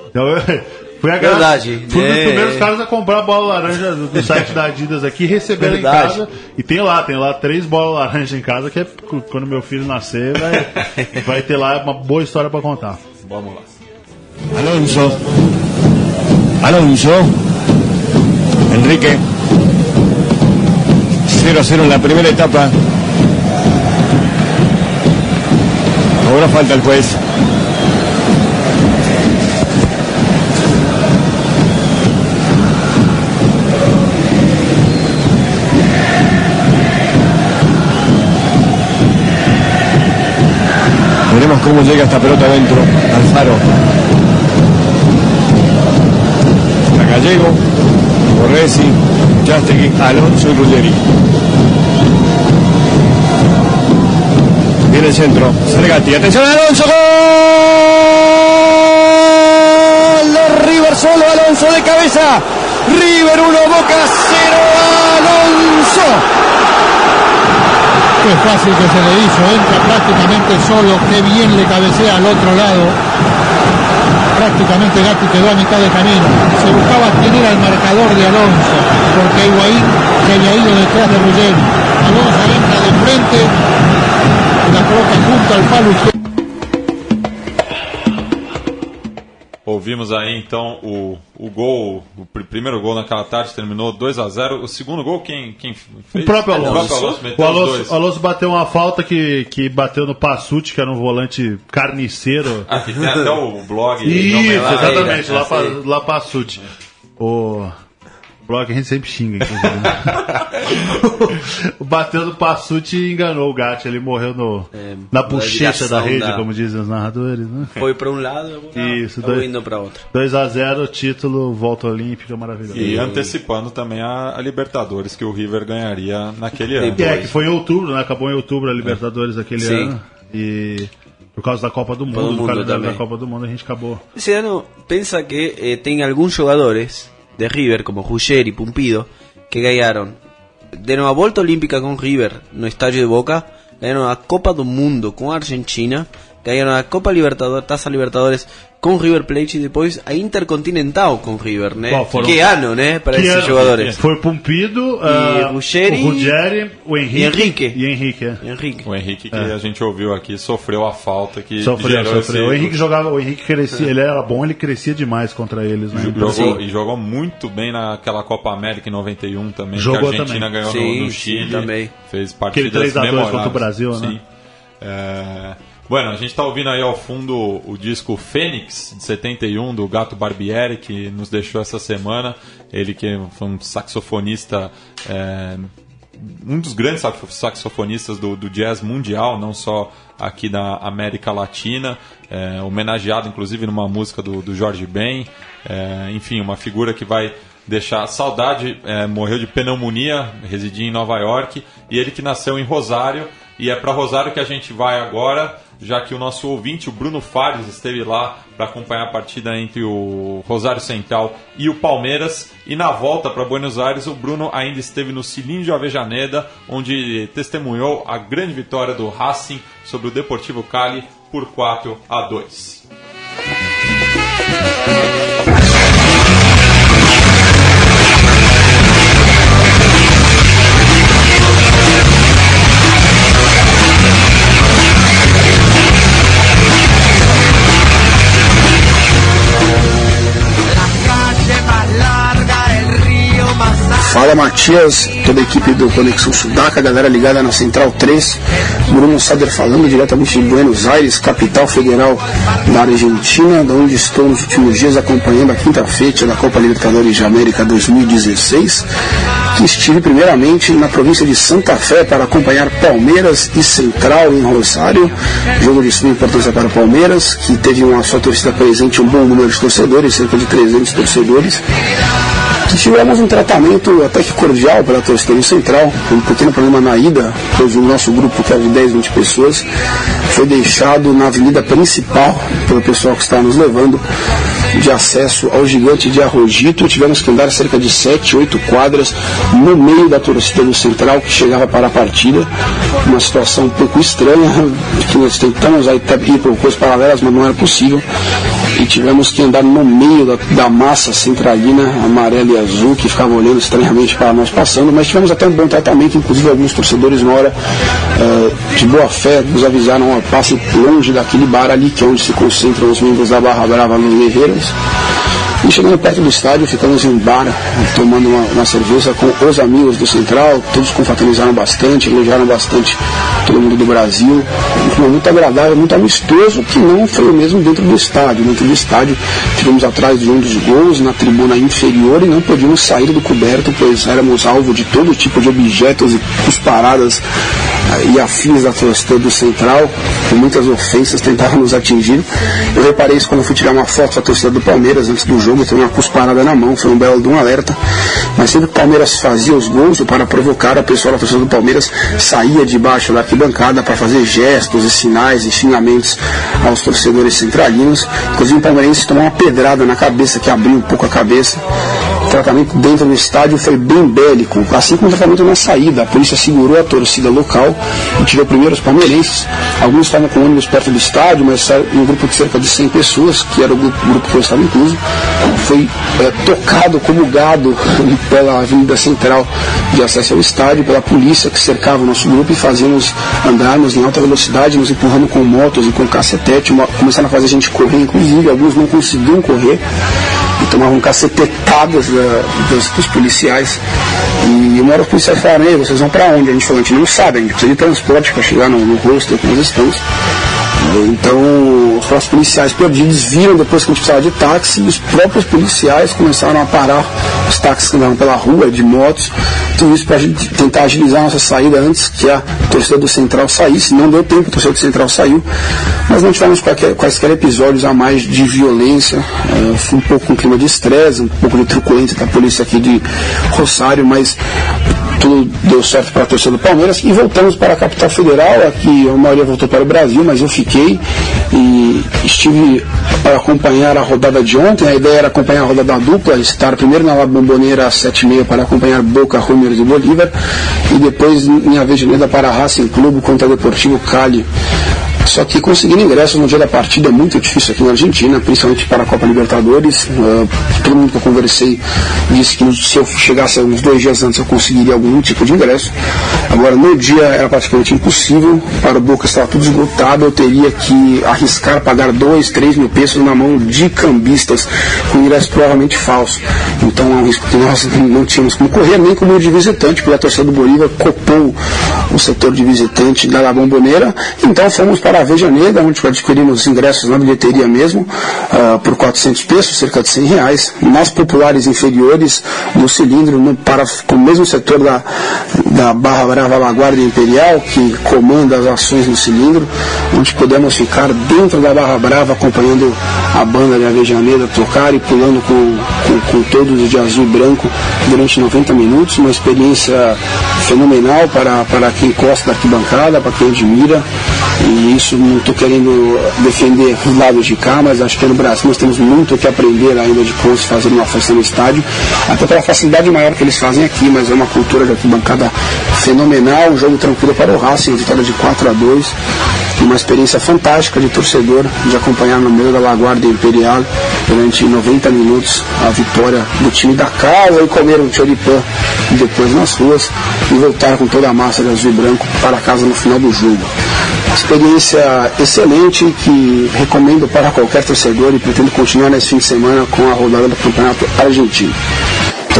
Então, *laughs* Fui a Verdade. Fui um dos É. primeiros caras a comprar bola laranja do, site da Adidas aqui e receber em casa. E tem lá, tem lá três bolas laranja em casa, que é quando meu filho nascer, vai, *laughs* vai ter lá uma boa história pra contar. Vamos lá. Alonso. Alonso. Enrique. 0-0 en la primera etapa. Ahora falta el juez. Veremos cómo llega esta pelota adentro. Alfaro. A Gallego, Borresi, Chastegui, Alonso y Ruggeri. Viene el centro, Sergati, atención Alonso, gol de River solo, Alonso de cabeza, River 1, Boca 0, Alonso. Fácil que se le hizo, entra prácticamente solo, qué bien le cabecea al otro lado. Prácticamente Gatti quedó a mitad de camino. Se buscaba quién era el marcador de Alonso, porque Higuaín se había ido detrás de Ruggeri. Alonso entra de frente, la coloca junto al palo Ouvimos aí então o, o gol, o pr- primeiro gol naquela tarde terminou 2 a 0 O segundo gol, quem, quem fez? O próprio O Alonso. próprio Alonso O Alonso, o Alonso bateu uma falta que, que bateu no Passucci, que era um volante carniceiro. Ah, que tem até o blog. Isso, exatamente, lá, É, sei. lá pra Sute. O blog a gente sempre xinga, inclusive. né? *laughs* o bateu no Passucci e enganou o Gatti, ele morreu no, É, na bochecha da rede, da- como dizem os narradores, né? Foi para um lado, *laughs* Isso, dois- indo para outro. 2x0, título, volta olímpica, maravilhoso. E antecipando também a, a Libertadores que o River ganharia naquele ano. Que é, que foi em outubro, né? Acabou em outubro a Libertadores daquele Sim. ano. E por causa da Copa do Mundo, do do, Mundo calendário também. da Copa do Mundo, a gente acabou. Ese ano pensa que eh, tem alguns jogadores de River, como Ruggeri, Pumpido, que ganharam deram a volta olímpica com River no estádio de Boca, ganharam a Copa do Mundo com a Argentina, ganharam a Copa Libertadores, Taça Libertadores com River Plate e depois a Intercontinental com River, né? Qual foram? Que ano, né, para Que esses ano? jogadores. Foi Pumpido, ah, Ruggeri, o Ruggeri, o Henrique e Henrique. e Henrique. é. Henrique. O Henrique, que É. a gente ouviu aqui, sofreu a falta que Sofreu, gerou sofreu. esse- O Henrique jogava, o Henrique crescia, ele era bom, ele crescia demais contra eles, né? Jogou, Sim. e jogou muito bem naquela Copa América em 91 também, Jogou que a Argentina também. ganhou Sim, no, no sim, Chile. também. Fez Aquele partidas 3 a 2 memoráveis. contra o Brasil, né? Sim. É... Bueno, a gente está ouvindo aí ao fundo o disco Fênix, de 71, do Gato Barbieri, que nos deixou essa semana. Ele que foi um saxofonista... é, um dos grandes saxo- saxofonistas do, do jazz mundial, não só aqui da América Latina, é, homenageado inclusive numa música do, do Jorge Ben, é, enfim, uma figura que vai deixar saudade, é, morreu de pneumonia, residia em Nova York, e ele que nasceu em Rosário, e é para Rosário que a gente vai agora, já que o nosso ouvinte, o Bruno Fares, esteve lá para acompanhar a partida entre o Rosário Central e o Palmeiras. E na volta para Buenos Aires, o Bruno ainda esteve no Cilindro Avejaneda, onde testemunhou a grande vitória do Racing sobre o Deportivo Cali por 4 a 2. Fala Matias, toda a equipe do Conexão Sudaca, galera ligada na Central 3. Bruno Sader falando diretamente de Buenos Aires, capital federal da Argentina, da onde estou nos últimos dias acompanhando a quinta feita da Copa Libertadores de América 2016, que estive primeiramente na província de Santa Fé para acompanhar Palmeiras e Central em Rosário, jogo de suma importância para o Palmeiras, que teve uma sua torcida presente, um bom número de torcedores, cerca de 300 torcedores tivemos um tratamento até que cordial pela torcida do Central, um pequeno problema na ida, pois o nosso grupo, que é de 10, 20 pessoas, foi deixado na avenida principal pelo pessoal que está nos levando, de acesso ao gigante de Arrojito. Tivemos que andar cerca de 7, 8 quadras no meio da torcida do Central que chegava para a partida. Uma situação um pouco estranha, que nós tentamos aí ir por coisas paralelas, mas não era possível. E tivemos que andar no meio da, da massa centralina, amarela e azul, que ficava olhando estranhamente para nós passando, mas tivemos até um bom tratamento, inclusive alguns torcedores na hora eh, de boa fé nos avisaram, ó, passe longe daquele bar ali, que é onde se concentram os membros da Barra Brava nos Guerreiros. E chegando perto do estádio, ficamos em um bar, tomando uma, uma cerveja com os amigos do Central, todos confraternizaram bastante, elogiaram bastante todo mundo do Brasil. Um clima muito agradável, muito amistoso, que não foi o mesmo dentro do estádio. Dentro do estádio, tivemos atrás de um dos gols, na tribuna inferior, e não podíamos sair do coberto, pois éramos alvo de todo tipo de objetos e cusparadas eh, e afins da torcida do Central, com muitas ofensas, tentaram nos atingir. Eu reparei isso quando fui tirar uma foto da torcida do Palmeiras antes do jogo, tenho uma cusparada na mão, foi um belo de um alerta. Mas sempre que o Palmeiras fazia os gols, para provocar a pessoa da torcida do Palmeiras, saía debaixo da arquibancada para fazer gestos e sinais e xingamentos aos torcedores centralinos. Inclusive o palmeirense tomou uma pedrada na cabeça, que abriu um pouco a cabeça. Tratamento dentro do estádio foi bem bélico, assim como o tratamento na saída. A polícia segurou a torcida local e tirou primeiro os palmeirenses. Alguns estavam com ônibus perto do estádio, mas um grupo de cerca de 100 pessoas, que era o grupo, grupo que eu estava incluso, foi é, tocado como gado *laughs* pela Avenida Central de acesso ao estádio, pela polícia que cercava o nosso grupo e fazíamos andarmos em alta velocidade, nos empurrando com motos e com cacetete, começaram a fazer a gente correr, inclusive, alguns não conseguiam correr tomavam cacetetadas da, dos, dos, policiais. E uma hora os policiais falaram, Ei, vocês vão para onde? A gente falou, a gente não sabe, a gente precisa de transporte para chegar no, no rosto que nós estamos. Então, os policiais perdidos viram depois que a gente precisava de táxi os próprios policiais começaram a parar os táxis que andavam pela rua, de motos, tudo isso para tentar agilizar a nossa saída antes que a torcida do Central saísse. Não deu tempo, a torcida do Central saiu, mas não tivemos qualquer, quaisquer episódios a mais de violência. É, foi um pouco um clima de estresse, um pouco de truculência da polícia aqui de Rosário, mas tudo deu certo para a torcida do Palmeiras e voltamos para a capital federal. Aqui a maioria voltou para o Brasil, mas eu fiquei e estive para acompanhar a rodada de ontem. A ideia era acompanhar a rodada dupla, estar primeiro na La Bombonera às 7h30 para acompanhar Boca, Juniors e Bolívar e depois em Avejaneda para Racing Clube contra Deportivo Cali. Só que conseguir ingressos no dia da partida é muito difícil aqui na Argentina, principalmente para a Copa Libertadores. Uh, todo mundo que eu conversei disse que se eu chegasse uns dois dias antes eu conseguiria algum tipo de ingresso. Agora, no dia era praticamente impossível. Para o Boca estava tudo esgotado. Eu teria que arriscar pagar dois, três mil pesos na mão de cambistas com ingresso provavelmente falso. Então é um risco que nós não tínhamos como correr, nem como de visitante, porque a torcida do Bolívar copou o setor de visitante da La Bombonera. Então fomos para a Avejaneda, onde adquirimos os ingressos na bilheteria mesmo, uh, por 400 pesos, cerca de 100 reais. Nas populares inferiores, no cilindro, no, para, o mesmo setor da, da Barra Brava Laguardia Imperial, que comanda as ações no cilindro, onde podemos ficar dentro da Barra Brava acompanhando a banda de Avejaneda tocar e pulando com, com, com todos de azul e branco durante 90 minutos. Uma experiência fenomenal para, para quem gosta da arquibancada, para quem admira. E isso não estou querendo defender os lados de cá, mas acho que no Brasil nós temos muito o que aprender ainda de como se fazer uma festa no estádio, até pela facilidade maior que eles fazem aqui, mas é uma cultura de arquibancada fenomenal, um jogo tranquilo para o Racing, vitória de 4 a 2 uma experiência fantástica de torcedor, de acompanhar no meio da Laguardia Imperial durante 90 minutos a vitória do time da casa e comer um choripã depois nas ruas e voltar com toda a massa de azul e branco para casa no final do jogo. Experiência excelente que recomendo para qualquer torcedor e pretendo continuar nesse fim de semana com a rodada do Campeonato Argentino.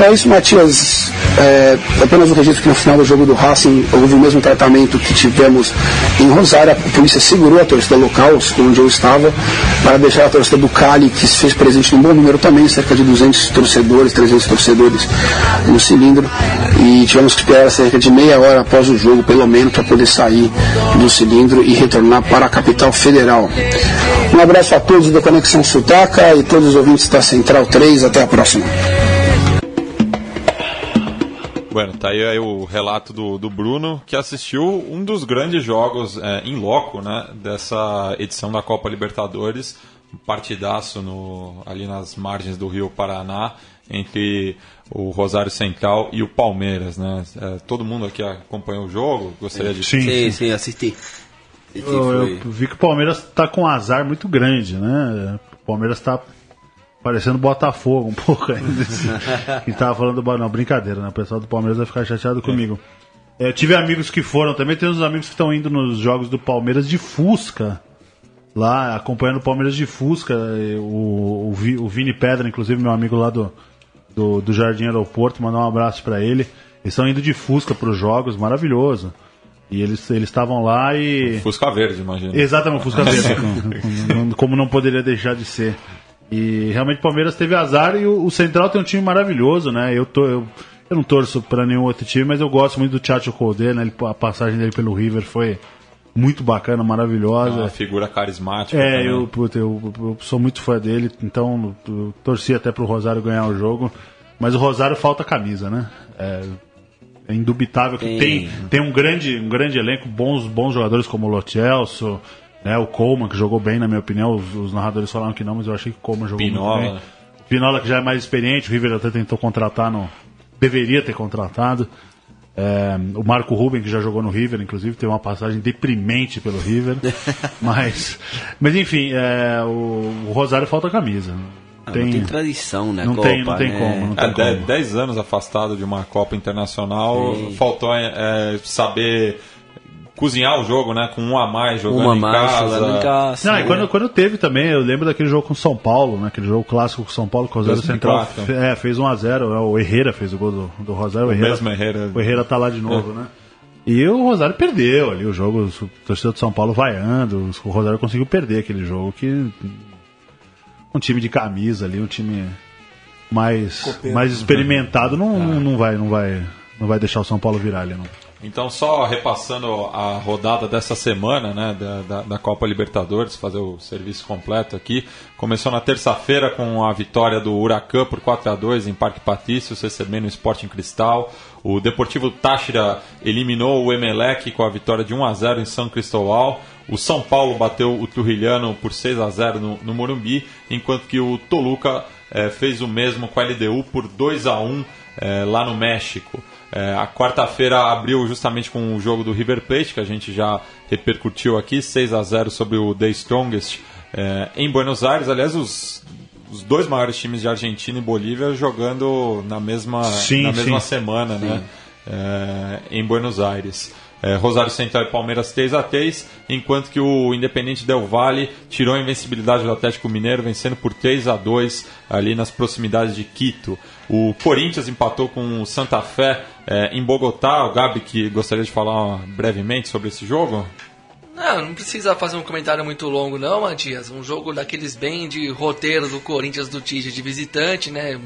É isso, Matias. É, apenas um registro que no final do jogo do Racing houve o mesmo tratamento que tivemos em Rosário. A polícia segurou a torcida local, onde eu estava, para deixar a torcida do Cali, que se fez presente num bom número também, cerca de 200 torcedores, 300 torcedores no cilindro. E tivemos que esperar cerca de meia hora após o jogo, pelo menos, para poder sair do cilindro e retornar para a capital federal. Um abraço a todos da Conexão Sutaca e todos os ouvintes da Central 3. Até a próxima. Bueno, tá aí, aí o relato do, do Bruno, que assistiu um dos grandes jogos é, em loco né, dessa edição da Copa Libertadores, um partidaço no, ali nas margens do Rio Paraná entre o Rosário Central e o Palmeiras, né? É, todo mundo aqui acompanhou o jogo? Gostaria de Sim, sim. sim, assisti. Eu, eu vi que o Palmeiras tá com um azar muito grande, né? O Palmeiras tá parecendo Botafogo um pouco ainda. Quem *laughs* tava falando do Não, brincadeira, né? O pessoal do Palmeiras vai ficar chateado comigo. É, eu tive amigos que foram também, tem uns amigos que estão indo nos jogos do Palmeiras de Fusca. Lá, acompanhando o Palmeiras de Fusca. O, o, o Vini Pedra, inclusive, meu amigo lá do, do, do Jardim Aeroporto, mandar um abraço pra ele. Eles estão indo de Fusca pros jogos, maravilhoso. E eles eles estavam lá e. Fusca Verde, imagina. Exatamente, Fusca Verde. *laughs* Como- como não poderia deixar de ser. E realmente o Palmeiras teve azar e o, o Central tem um time maravilhoso, né? Eu, tô, eu, eu não torço pra nenhum outro time, mas eu gosto muito do Chacho Colde, né? Ele- a passagem dele pelo River foi muito bacana, maravilhosa. Uma figura carismática. É, também. eu, puta, eu, eu sou muito fã dele, então torci até pro Rosário ganhar o jogo. Mas o Rosário falta camisa, né? É, é indubitável que Tem. tem, tem um, grande, um grande elenco, bons, bons jogadores como o Lo Celso, né, o Coleman, que jogou bem, na minha opinião. Os, os narradores falaram que não, mas eu achei que o Coleman jogou Pinola. muito bem. Pinola, que já é mais experiente, o River até tentou contratar, no, deveria ter contratado. É, o Marco Ruben, que já jogou no River, inclusive, teve uma passagem deprimente pelo River. *laughs* mas, mas enfim, é, o, o Rosário falta camisa. Ah, não tem tradição na não Copa, tem, não tem né? como. Não tem É, de- como. 10 anos afastado de uma Copa Internacional, Sim. faltou é, saber cozinhar o jogo, né? Com um a mais jogando Uma em mais casa. jogando em casa. Não, e quando, quando teve também, eu lembro daquele jogo com São Paulo, né? Aquele jogo clássico com São Paulo, que o Rosário Central 2004. fe- é, fez 1x0. O Herrera fez o gol do, do Rosário. O, Herrera, mesmo Herrera. O Herrera tá lá de novo, né? E o Rosário perdeu ali o jogo, o torcedor de São Paulo vaiando. O Rosário conseguiu perder aquele jogo que. Um time de camisa ali, um time mais, Copeiro. mais experimentado não, não, não vai, não vai. Não vai deixar o São Paulo virar ali, não. Então, só repassando a rodada dessa semana, né, da, da, da Copa Libertadores, fazer o serviço completo aqui. Começou na terça-feira com a vitória do Huracan por 4 a 2 em Parque Patícios, recebendo o Sporting Cristal. O Deportivo Táchira eliminou o Emelec com a vitória de 1 a 0 em São Cristóbal. O São Paulo bateu o Turrilhano por 6 a 0 no, no Morumbi, enquanto que o Toluca eh, fez o mesmo com a LDU por 2 a 1 eh, lá no México. É, a quarta-feira abriu justamente com o jogo do River Plate, que a gente já repercutiu aqui, 6 a 0 sobre o The Strongest é, em Buenos Aires. Aliás, os, os dois maiores times de Argentina e Bolívia jogando na mesma, Sim, na mesma sim. semana, né? É, em Buenos Aires. É, Rosário Central e Palmeiras 3 a 3 enquanto que o Independente Del Valle tirou a invencibilidade do Atlético Mineiro, vencendo por 3 a 2 ali nas proximidades de Quito. O Corinthians empatou com o Santa Fé é, em Bogotá. O Gabi, que gostaria de falar brevemente sobre esse jogo? Não, não precisa fazer um comentário muito longo não, Matias. Um jogo daqueles bem de roteiro do Corinthians do Tite de visitante, né?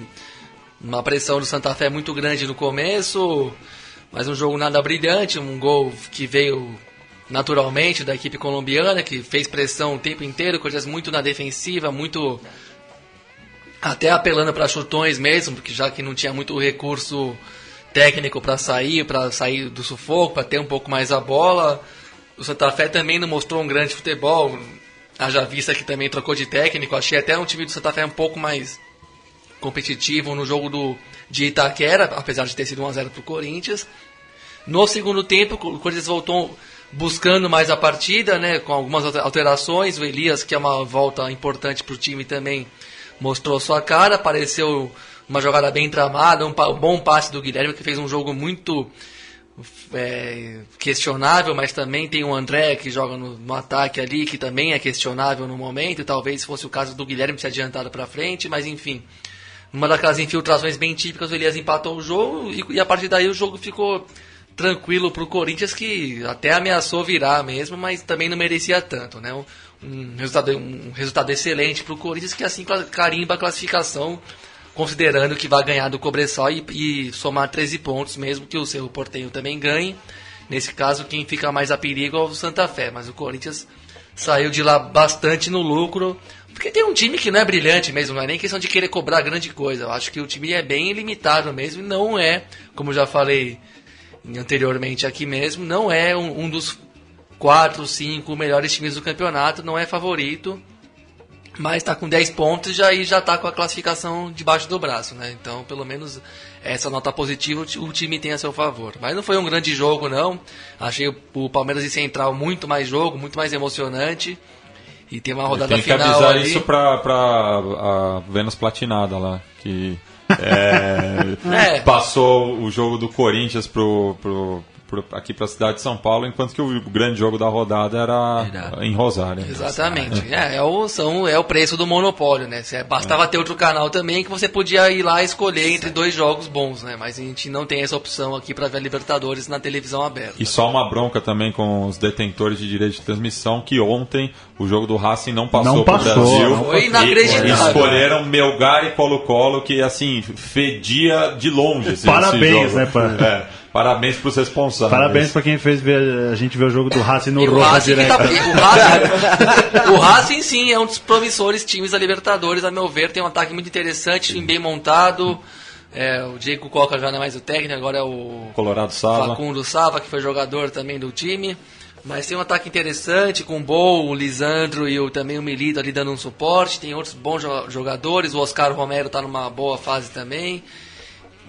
Uma pressão do Santa Fé muito grande no começo, mas um jogo nada brilhante, um gol que veio naturalmente da equipe colombiana, que fez pressão o tempo inteiro, Corinthians muito na defensiva, muito até apelando para chutões mesmo, porque já que não tinha muito recurso técnico para sair, para sair do sufoco, para ter um pouco mais a bola. O Santa Fé também não mostrou um grande futebol. Haja vista que também trocou de técnico. Achei até um time do Santa Fé um pouco mais competitivo no jogo do, de Itaquera, apesar de ter sido 1x0 para o Corinthians. No segundo tempo, o Corinthians voltou buscando mais a partida, né, com algumas alterações. O Elias, que é uma volta importante para o time também, mostrou sua cara. Apareceu uma jogada bem tramada, um, bom passe do Guilherme, que fez um jogo muito é, questionável, mas também tem o André que joga no, no ataque ali, que também é questionável no momento. Talvez fosse o caso do Guilherme se adiantado para frente, mas enfim. Numa daquelas infiltrações bem típicas, o Elias empatou o jogo e, e a partir daí o jogo ficou tranquilo pro Corinthians, que até ameaçou virar mesmo, mas também não merecia tanto, né? Um, um resultado, um resultado excelente pro Corinthians, que assim carimba a classificação, considerando que vai ganhar do Cobressal e, e somar 13 pontos, mesmo que o seu Portenho também ganhe. Nesse caso, quem fica mais a perigo é o Santa Fé, mas o Corinthians saiu de lá bastante no lucro, porque tem um time que não é brilhante mesmo, não é nem questão de querer cobrar grande coisa. Eu acho que o time é bem limitado mesmo e não é, como já falei anteriormente aqui mesmo, não é um, um dos quatro, cinco melhores times do campeonato, não é favorito. mas está com 10 pontos e aí já está com a classificação debaixo do braço, né? Então, pelo menos essa nota positiva o ti- o time tem a seu favor. Mas não foi um grande jogo, não. Achei o- Palmeiras e Central muito mais jogo, muito mais emocionante. E tem uma rodada Tem que final avisar ali. isso pra a Vênus Platinada lá, que é, *laughs* É. passou o jogo do Corinthians pro, pro, aqui pra cidade de São Paulo, enquanto que o grande jogo da rodada era, em Rosário. Exatamente. É, é, o, são, é o preço do monopólio, né? Cê- bastava ter outro canal também que você podia ir lá escolher entre dois jogos bons, né? Mas a gente não tem essa opção aqui para ver a Libertadores na televisão aberta. E só uma bronca também com os detentores de direito de transmissão, que ontem o jogo do Racing não passou Não pro passou, Brasil. não Foi inacreditável. E escolheram Melgar e Colo-Colo, que assim, fedia de longe esse, Parabéns, esse jogo. né, pra- Parabéns pros responsáveis. Parabéns pra quem fez ver, a gente ver o jogo do Racing no o Roja direto. tá, o, Racing, *laughs* o Racing, sim, é um dos promissores times da Libertadores, a meu ver. Tem um ataque muito interessante, time bem montado. É, o Diego Coca já não é mais o técnico, agora é o Colorado Sava. Facundo Sava, que foi jogador também do time. Mas tem um ataque interessante com o Bol, o Lisandro e o, também o Milito ali dando um suporte. Tem outros bons jo- jogadores. O Oscar Romero está numa boa fase também.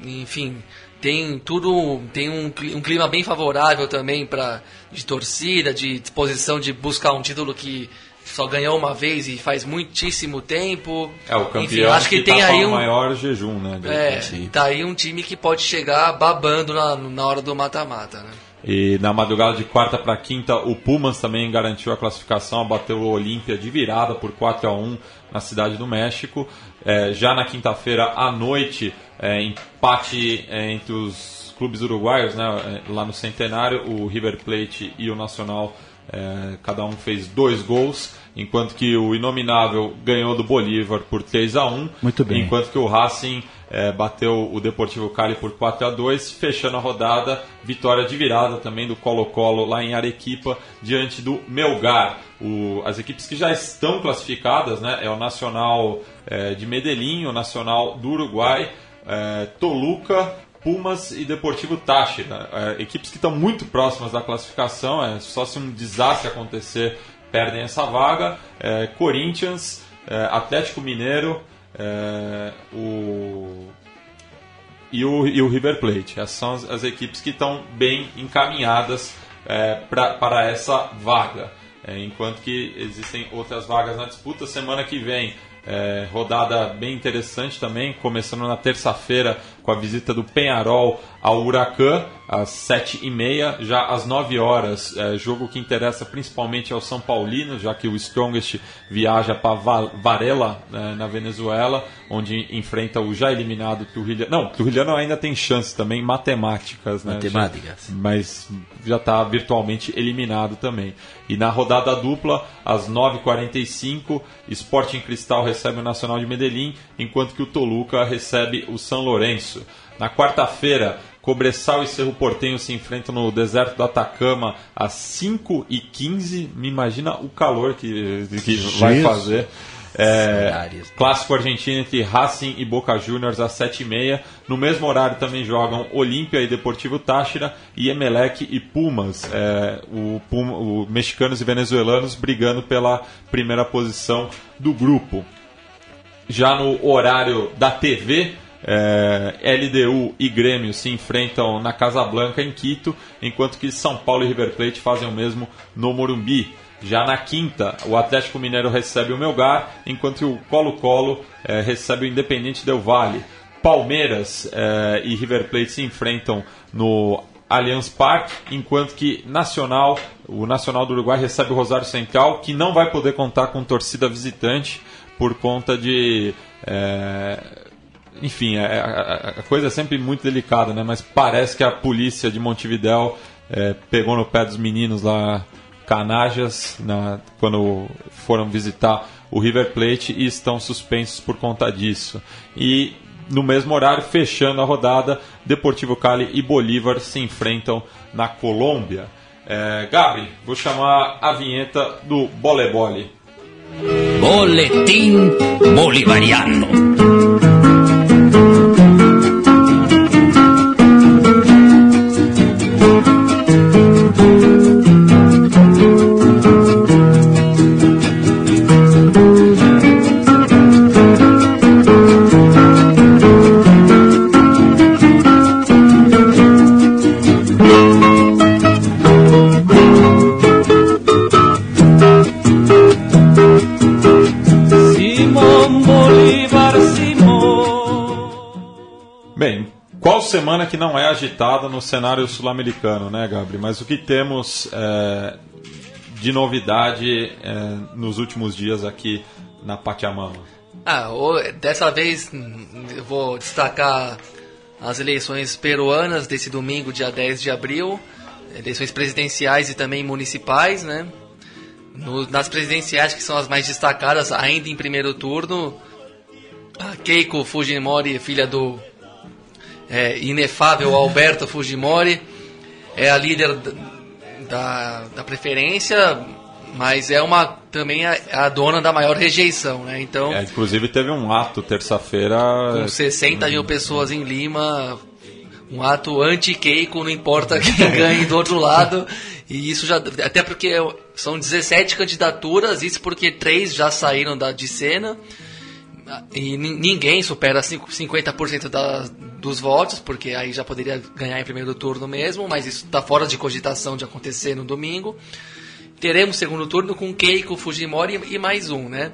Enfim, tem tudo. Tem um, um clima bem favorável também para de torcida, de disposição de buscar um título que só ganhou uma vez e faz muitíssimo tempo. É, o Enfim, campeão acho que, que tem tá aí um o maior jejum, né? é, tá aí um time que pode chegar babando na, na hora do mata-mata, né? E na madrugada de quarta para quinta, o Pumas também garantiu a classificação, abateu o Olímpia de virada por 4 a 1 na cidade do México. É, já na quinta-feira à noite, é, empate é, entre os clubes uruguaios, né, é, lá no Centenário, o River Plate e o Nacional, é, cada um fez dois gols, enquanto que o Inominável ganhou do Bolívar por 3 a 1 Muito bem. enquanto que o Racing eh, bateu o Deportivo Cali por 4 a 2 fechando a rodada, vitória de virada também do Colo-Colo lá em Arequipa, diante do Melgar. O- as equipes que já estão classificadas né, é o Nacional eh, de Medellín, o Nacional do Uruguai, eh, Toluca, Pumas e Deportivo Táchira. Eh, equipes que estão muito próximas da classificação, é só se um desastre acontecer, perdem essa vaga. Eh, Corinthians, eh, Atlético Mineiro, eh, o e o, e o River Plate. Essas são as, as equipes que estão bem encaminhadas é, pra, para essa vaga. É, enquanto que existem outras vagas na disputa. Semana que vem, é, rodada bem interessante também, começando na terça-feira com a visita do Penharol ao Huracan, às 7h30, já às 9 horas. É, jogo que interessa principalmente aos São Paulinos, já que o Strongest viaja para Varela, né, na Venezuela, onde enfrenta o já eliminado Trujillo. Não, Trujillo ainda tem chance também, matemáticas, né? Matemáticas. Mas já está virtualmente eliminado também. E na rodada dupla, às 9h45, Sporting Cristal recebe o Nacional de Medellín, enquanto que o Toluca recebe o São Lourenço. Na quarta-feira, Cobressal e Cerro Portenho se enfrentam no deserto do Atacama às 5h15. Me imagina o calor que, que vai fazer. É, clássico argentino entre Racing e Boca Juniors às 7h30. No mesmo horário também jogam Olímpia e Deportivo Táchira e Emelec e Pumas, é, o, Puma, o mexicanos e venezuelanos brigando pela primeira posição do grupo. Já no horário da TV, é, LDU e Grêmio se enfrentam na Casa Blanca em Quito, enquanto que São Paulo e River Plate fazem o mesmo no Morumbi. Já na quinta, o Atlético Mineiro recebe o Melgar, enquanto o Colo-Colo é, recebe o Independente Del Valle. Palmeiras é, e River Plate se enfrentam no Allianz Parque, enquanto que Nacional, o Nacional do Uruguai recebe o Rosário Central, que não vai poder contar com torcida visitante por conta de. é, enfim, é- a, a- a coisa é sempre muito delicada, né? Mas parece que a polícia de Montevidéu é, pegou no pé dos meninos lá, canajas, na- quando foram visitar o River Plate e estão suspensos por conta disso. E no mesmo horário, fechando a rodada, Deportivo Cali e Bolívar se enfrentam na Colômbia. É, Gabri, vou chamar a vinheta do Bole Bole. Boletín Bolivariano. Semana que não é agitada no cenário sul-americano, né, Gabriel? Mas o que temos é, de novidade é, nos últimos dias aqui na Pachamama? Ah, dessa vez eu vou destacar as eleições peruanas desse domingo, dia 10 de abril, eleições presidenciais e também municipais, né? No, nas presidenciais, que são as mais destacadas, ainda em primeiro turno, a Keiko Fujimori, filha do é, inefável Alberto Fujimori, é a líder da, da preferência, mas é uma também a, a, dona da maior rejeição, né? Então, é, inclusive teve um ato terça-feira com 60 mil pessoas em Lima, um ato anti-Keiko, não importa quem *laughs* ganhe do outro lado. E isso já até porque são 17 candidaturas, isso porque três já saíram da de cena. E ninguém supera 50% da, dos votos, porque aí já poderia ganhar em primeiro turno mesmo, mas isso está fora de cogitação de acontecer no domingo. Teremos segundo turno com Keiko Fujimori e mais um, né?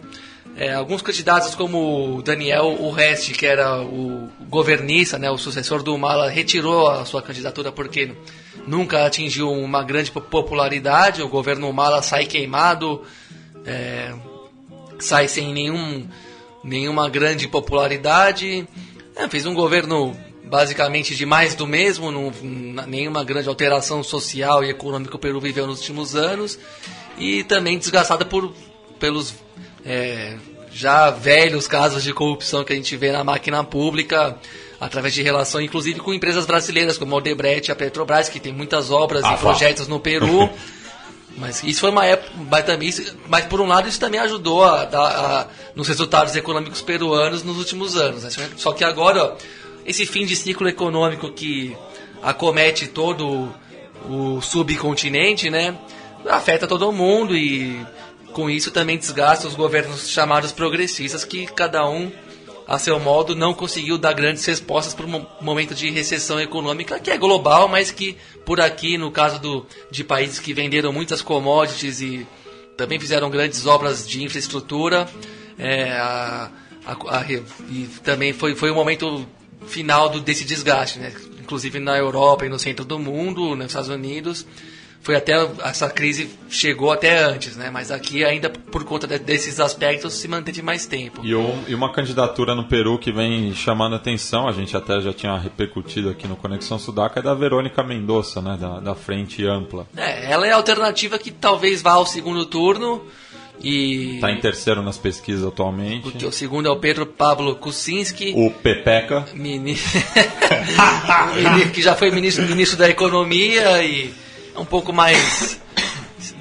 É, alguns candidatos como Daniel Urresti, que era o governista, né, o sucessor do Mala, retirou a sua candidatura porque nunca atingiu uma grande popularidade. O governo Mala sai queimado, é, sai sem nenhum nenhuma grande popularidade. É, fez um governo basicamente de mais do mesmo, não, nenhuma grande alteração social e econômica o Peru viveu nos últimos anos. E também desgastada por, pelos é, já velhos casos de corrupção que a gente vê na máquina pública através de relação, inclusive com empresas brasileiras como a Odebrecht e a Petrobras, que tem muitas obras ah, e projetos no Peru. *laughs* Mas isso foi uma época. Mas, também, mas por um lado isso também ajudou a, a, a, nos resultados econômicos peruanos nos últimos anos. Né? Só que agora, ó, esse fim de ciclo econômico que acomete todo o subcontinente, né? Afeta todo mundo e com isso também desgasta os governos chamados progressistas que cada um a seu modo, não conseguiu dar grandes respostas para um momento de recessão econômica que é global, mas que por aqui, no caso do, de países que venderam muitas commodities e também fizeram grandes obras de infraestrutura, é, a, a, a, e também foi, foi o momento final do, desse desgaste, né? inclusive na Europa e no centro do mundo, nos Estados Unidos foi até essa crise chegou até antes, né? Mas aqui ainda por conta de, desses aspectos se manteve mais tempo. E, um, e, uma candidatura no Peru que vem chamando atenção, a gente até já tinha repercutido aqui no Conexão Sudaca, é da Verônica Mendonça, né? Da, da Frente Ampla. É, ela é a alternativa que talvez vá ao segundo turno. E... Está em terceiro nas pesquisas atualmente. Porque o segundo é o Pedro Pablo Kuczynski. O Pepeca. Mini... *laughs* que já foi ministro, ministro da Economia e um pouco mais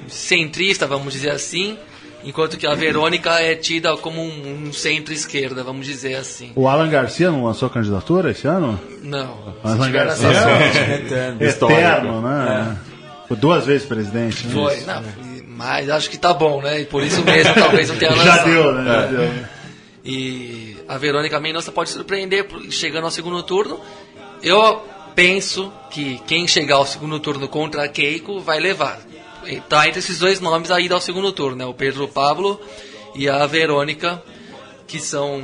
centrista, vamos dizer assim, enquanto que a Verônica é tida como um, um centro-esquerda, vamos dizer assim. O Alan Garcia não lançou candidatura esse ano? Não. Alan Garcia é eterno, eterno né? É. Foi duas vezes presidente. Né? Foi, não, mas acho que tá bom, né? E por isso mesmo talvez não tenha *laughs* lançado. Já deu, né? Já deu. E a Verônica Mendonça pode surpreender chegando ao segundo turno. Eu penso que quem chegar ao segundo turno contra a Keiko vai levar. Tá entre esses dois nomes aí ao segundo turno, né? O Pedro Pablo e a Verônica, que são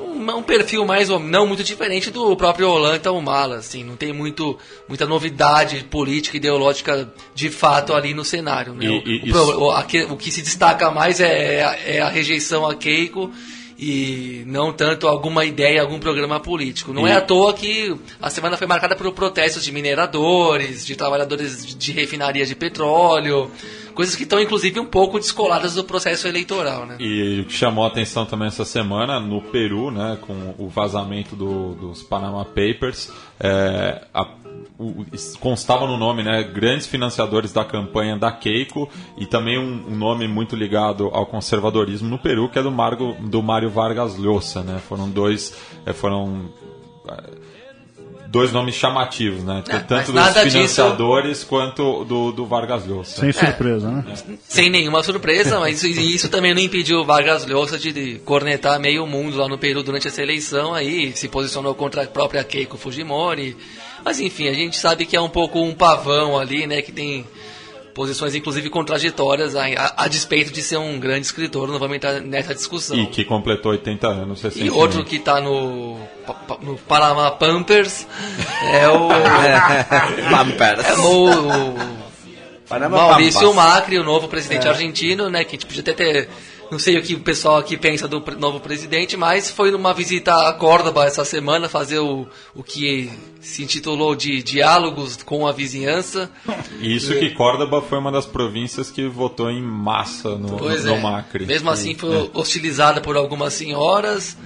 um, um perfil mais ou não muito diferente do próprio Holanda o Mala, assim, não tem muito muita novidade política ideológica de fato ali no cenário, né? E, e, o, o, o, o, que se destaca mais é, é a rejeição a Keiko e não tanto alguma ideia, algum programa político. Não e... é à toa que a semana foi marcada por protestos de mineradores, de trabalhadores de refinaria de petróleo, coisas que estão inclusive um pouco descoladas do processo eleitoral, né? E o que chamou a atenção também essa semana no Peru, né, com o vazamento do, dos Panama Papers, é, a constava no nome, né, grandes financiadores da campanha da Keiko e também um, um, nome muito ligado ao conservadorismo no Peru, que é do, Margo, do Mário Vargas Llosa, né? Foram dois, é, foram é, dois nomes chamativos, né? É, Tanto dos financiadores disso... quanto do, do Vargas Llosa. Sem surpresa, né? Sem nenhuma surpresa, mas isso, isso também não impediu o Vargas Llosa de cornetar meio mundo lá no Peru durante essa eleição aí, se posicionou contra a própria Keiko Fujimori mas enfim, a gente sabe que é um pouco um pavão ali, né? Que tem posições inclusive contraditórias a, a, a despeito de ser um grande escritor, não vamos entrar nessa discussão. E que completou 80 anos E outro que está no, no Panama Pampers *laughs* é o. Pampers. É o. Panama Maurício Pampas. Macri, o novo presidente É. argentino, né? Que a gente podia até ter. Não sei o que o pessoal aqui pensa do novo presidente, mas foi numa visita a Córdoba essa semana fazer o, o que se intitulou de Diálogos com a Vizinhança. Isso que Córdoba foi uma das províncias que votou em massa no, Pois no é. Macri. Mesmo assim, É. foi hostilizada por algumas senhoras.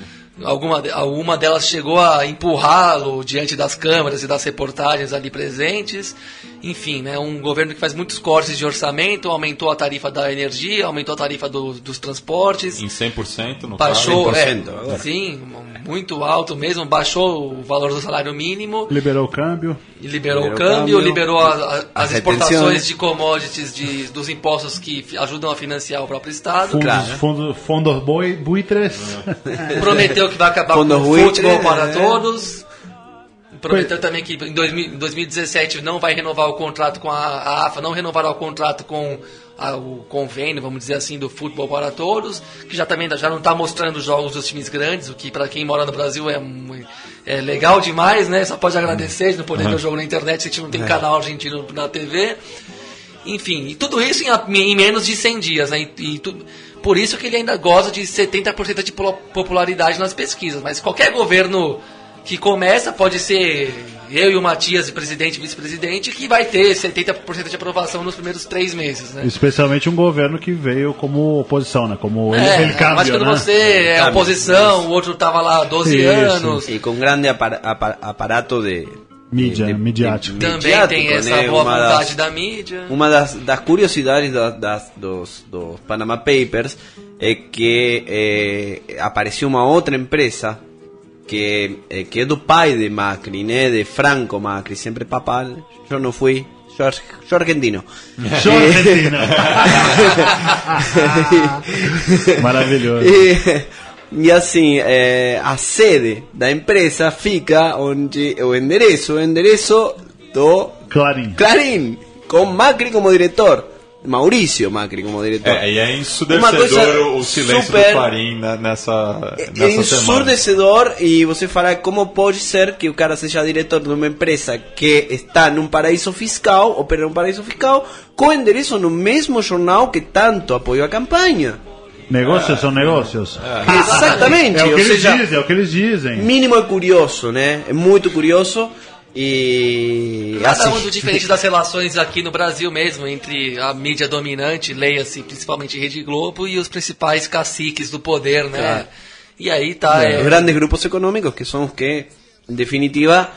Alguma, alguma delas chegou a empurrá-lo diante das câmeras e das reportagens ali presentes. Enfim, né, um governo que faz muitos cortes de orçamento, aumentou a tarifa da energia, aumentou a tarifa do- dos transportes. Em 100% no Baixou, caso. é, sim, muito alto mesmo, baixou o valor do salário mínimo. Liberou o câmbio. Liberou, Liberou o câmbio, câmbio, liberou a- a- as, exportações de commodities de, dos impostos que ajudam a financiar o próprio Estado. Fundos, fundos, fundos boi, buitres. Prometeu que vai acabar Fundo com o futebol para é. todos. Prometeu também que em 2000 em 2017 não vai renovar o contrato com a, a AFA, não renovará o contrato com a- o convênio, vamos dizer assim, do futebol para todos, que já também já não está mostrando jogos dos times grandes, o que para quem mora no Brasil é, é legal demais, né? Só pode agradecer de não poder ver o jogo na internet se a gente não tem É. canal argentino na TV. Enfim, e tudo isso em, em menos de 100 dias, né? E, e tu- por isso que ele ainda goza de 70% de popularidade nas pesquisas. Mas qualquer governo que começa pode ser eu e o Matias, de presidente e vice-presidente, que vai ter 70% de aprovação nos primeiros três meses, né? Especialmente um governo que veio como oposição, né? Como ele, É, ele cambia, mas quando né? você é oposição, o outro estava lá há 12 Isso. anos. Y con grande apar- apar- aparato de... Mídia, de- de- midiático. Também midiático, tem essa né? boa Uma vontade das- da mídia. Uma das, das curiosidades da- das, dos, dos Panama Papers é que eh, apareceu uma outra empresa que, eh, que é do pai de Macri, né? de Franco Macri, sempre papal. Eu não fui, sou argentino. Sou argentino. Maravilhoso. E, e assim, eh, a sede da empresa fica onde o endereço, o endereço do Clarim. Clarín, com Macri como diretor. Maurício Macri como diretor. É, e é ensurdecedor o silêncio super- do Clarim né, nessa, É nessa semana. ensurdecedor e você fala como pode ser que o cara seja diretor de uma empresa que está num paraíso fiscal, opera num paraíso fiscal, com endereço no mesmo jornal que tanto apoiou a campanha. Negócios são negócios. Exatamente, É o que eles seja, dizem, é o que eles dizem. mínimo é curioso, né? É muito curioso e Nada assim, muito diferente das relações aqui no Brasil mesmo, entre a mídia dominante, leia-se principalmente Rede Globo, e os principais caciques do poder, né? Claro. E aí tá. É, grandes grupos económicos que son los que, en definitiva,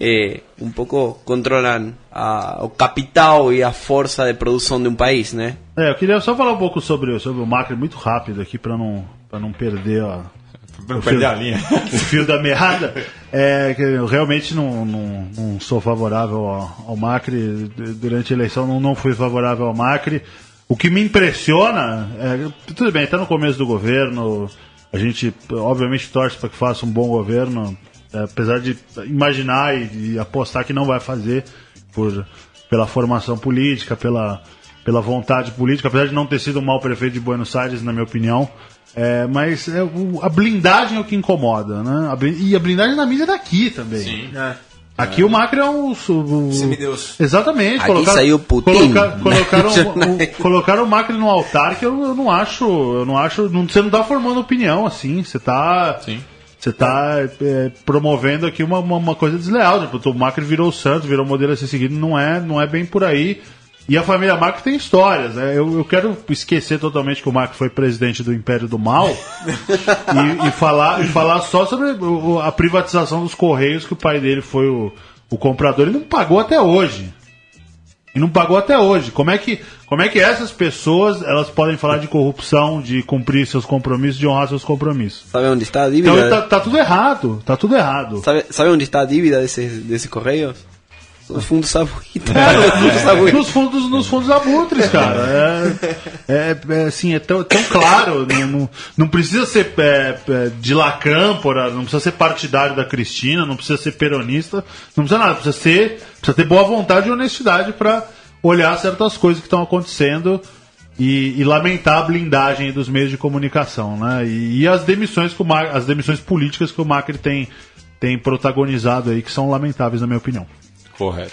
eh, un poco controlan a, o capital e a força de produção de um país, né? É, eu queria só falar um pouco sobre, sobre o Macri muito rápido aqui para não, pra não perder a, Pra não o perder fio- a linha. *laughs* o fio da meada. É que eu realmente não, não, não sou favorável ao, ao Macri. Du- Durante a eleição não, não fui favorável ao Macri. O que me impressiona, é, tudo bem, está no começo do governo, a gente obviamente torce para que faça um bom governo, apesar de imaginar e, e apostar que não vai fazer por, pela formação política, pela, pela vontade política, apesar de não ter sido um mau prefeito de Buenos Aires, na minha opinião. É, mas é, o- a blindagem é o que incomoda, né? A e a blindagem da mídia é daqui também. Sim. Aqui o Macri é um. su- o- Semideus. Exatamente. Aqui saiu Putin. colocar- *laughs* colocaram, o, colocaram o Macri no altar que eu, eu não acho. Eu não acho. Não, você não tá formando opinião, assim. Você tá. Sim. Você tá é, promovendo aqui uma, uma, uma coisa desleal. Tipo, o Macri virou o santo, virou modelo a ser seguido. Não é, não é bem por aí. E a família Macri tem histórias. Né? Eu, eu quero esquecer totalmente que o Macri foi presidente do Império do Mal *laughs* e, e falar, e falar só sobre a privatização dos Correios, que o pai dele foi o, o comprador. Ele não pagou até hoje. E não pagou até hoje. Como é que, como é que essas pessoas elas podem falar de corrupção, de cumprir seus compromissos, de honrar seus compromissos? Sabe onde está a dívida? Então tá, tá tudo errado. Tá tudo errado. Sabe, sabe onde está a dívida desses, desses correios? Nos fundos sabuítas. Sabuítas. *laughs* Nos fundos, nos fundos abutres, cara. É, é, é, assim, é tão, tão claro. Não, não, não precisa ser é, é, de lacâmpora, não precisa ser partidário da Cristina, não precisa ser peronista, não precisa nada. Precisa, ser, precisa ter boa vontade e honestidade para olhar certas coisas que estão acontecendo e, e lamentar a blindagem dos meios de comunicação, né? E, e as demissões que o as demissões políticas que o Macri tem, tem protagonizado aí, que são lamentáveis, na minha opinião. Correto.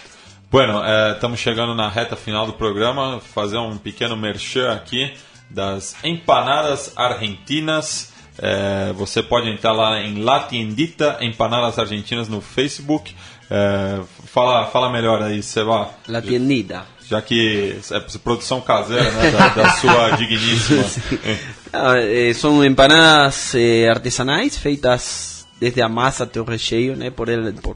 Bueno, eh, estamos chegando na reta final do programa. Fazer um pequeno merchan aqui das empanadas argentinas. Eh, você pode entrar lá em La Tiendita Empanadas Argentinas no Facebook. Eh, fala, fala melhor aí, Seba. La tiendita. Já que é produção caseira né, da, da sua *laughs* digníssima. *laughs* Ah, son empanadas artesanais feitas desde a massa até o recheio, né? Por ele, por,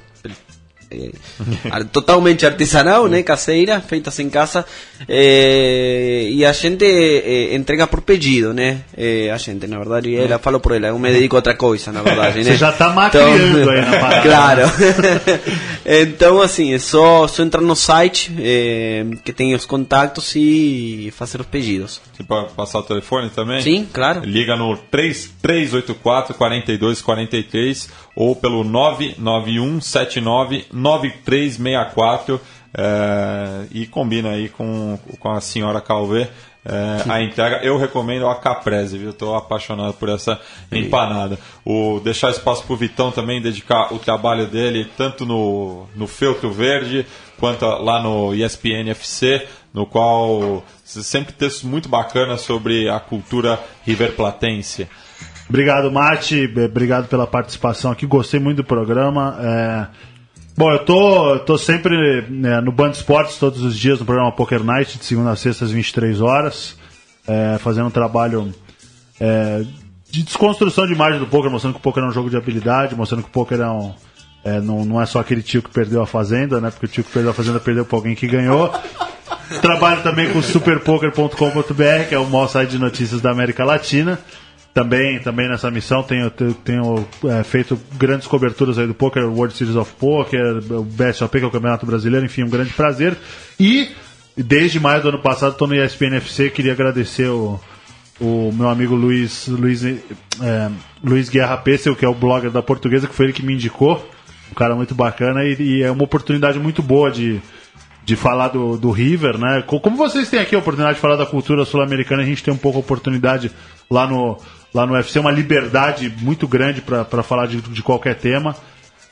eh, totalmente artesanal, né? Caseira, feitas em casa. Eh, e a gente eh, entrega por pedido, né? Eh, a gente, na verdade, ela falo por ela, eu me dedico a outra coisa, na verdade, *laughs* né? Você já tá macriando aí na parada. Claro. *laughs* então, assim, é só, só entrar no site eh, que tem os contatos e fazer os pedidos. Você pode passar o telefone também? Sim, claro. Liga no 3384 4243 ou pelo 99179 9364 é, e combina aí com, com a senhora Calvê. é, a entrega, eu recomendo a Caprese, viu? Estou apaixonado por essa empanada. O deixar espaço para o Vitão também dedicar o trabalho dele tanto no, no Feltro Verde quanto lá no ESPN FC, no qual sempre textos muito bacanas sobre a cultura riverplatense. Obrigado, Mate. Obrigado pela participação aqui. Gostei muito do programa. É, Bom, eu tô, tô sempre né, no Band Esportes todos os dias no programa Poker Night, de segunda a sexta às 23 horas, é, fazendo um trabalho é, de desconstrução de imagem do poker, mostrando que o poker é um jogo de habilidade, mostrando que o poker é um, é, não, não é só aquele tio que perdeu a fazenda, né? Porque o tio que perdeu a fazenda perdeu para alguém que ganhou. Trabalho também com superpoker.com.br, que é o maior site de notícias da América Latina. Também, também nessa missão tenho, tenho, é, feito grandes coberturas aí do Poker, World Series of Poker, o BSOP, que é o Campeonato Brasileiro, enfim, um grande prazer. E desde maio do ano passado estou no ESPN FC, queria agradecer o, o meu amigo Luiz, Luiz, é, Luiz Guerra Pessel, que é o blogger da portuguesa, que foi ele que me indicou. Um cara muito bacana e, e é uma oportunidade muito boa de, de falar do, do River, né? Co- Como vocês têm aqui a oportunidade de falar da cultura sul-americana, a gente tem um pouco a oportunidade lá no, lá no UFC, uma liberdade muito grande para falar de, de qualquer tema.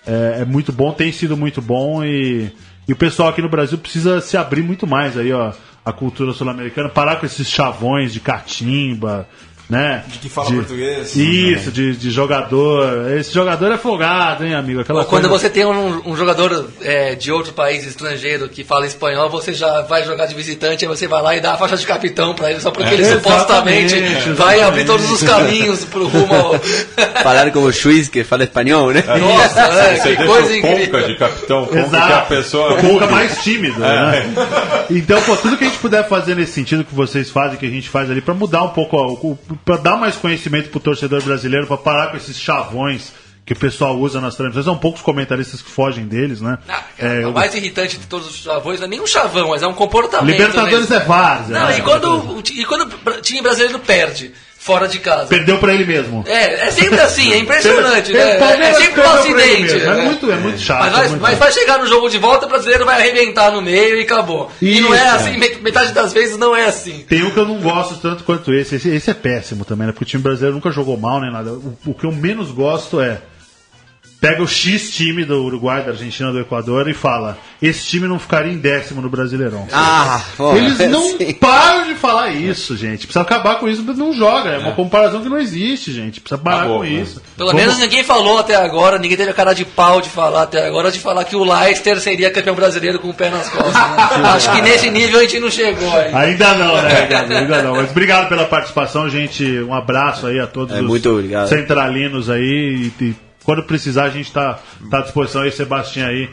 É, é muito bom, tem sido muito bom e, e o pessoal aqui no Brasil precisa se abrir muito mais aí, ó, a cultura sul-americana, parar com esses chavões de catimba, né? De que fala português. Isso, de, de jogador. Esse jogador é folgado, hein, amigo? Aquela quando coisa- você tem um, um jogador é, de outro país estrangeiro que fala espanhol, você já vai jogar de visitante, aí você vai lá e dá a faixa de capitão pra ele, só porque É, ele supostamente exatamente, vai abrir todos os caminhos pro rumo ao... *laughs* Falar como o juiz que fala espanhol, né? Nossa, é, Você que deixa coisa o incrível. Conca de capitão, Conca Exato. que é a pessoa... O Conca mais tímido, É. né? Então, pô, tudo que a gente puder fazer nesse sentido que vocês fazem, que a gente faz ali, pra mudar um pouco, ó, o- pra dar mais conhecimento pro torcedor brasileiro, pra parar com esses chavões que o pessoal usa nas transmissões. São poucos comentaristas que fogem deles, né? É, O mais irritante de todos os chavões não é nem um chavão, mas é um comportamento. Libertadores mesmo. é várzea. Não, né? e quando, o e quando o time brasileiro perde fora de casa. Perdeu pra ele mesmo. É, é sempre assim, é impressionante, né? É sempre um acidente. mesmo. É né? muito- é muito chato, Mas vai, é muito mas chato. vai chegar no jogo de volta, o brasileiro vai arrebentar no meio e acabou. e não é Isso, assim, met- metade das vezes não é assim. Tem um que eu não gosto tanto quanto esse. Esse, esse é péssimo também, né? Porque o time brasileiro nunca jogou mal nem nada. O, o que eu menos gosto é. Pega o X time do Uruguai, da Argentina, do Equador e fala: esse time não ficaria em décimo no Brasileirão. Ah, Eles não *laughs* param falar isso, gente. Precisa acabar com isso, não joga. É uma comparação que não existe, gente. Precisa parar Acabou, com né? isso. Pelo Vamos- menos ninguém falou até agora, ninguém teve a cara de pau de falar até agora, de falar que o Leicester seria campeão brasileiro com o pé nas costas. *laughs* né? Acho que nesse nível a gente não chegou ainda. Ainda não, né, *laughs* Gabi? Ainda não. Mas obrigado pela participação, gente. Um abraço aí a todos É, os muito obrigado. centralinos aí. E, e quando precisar, a gente está tá à disposição aí, Sebastião aí.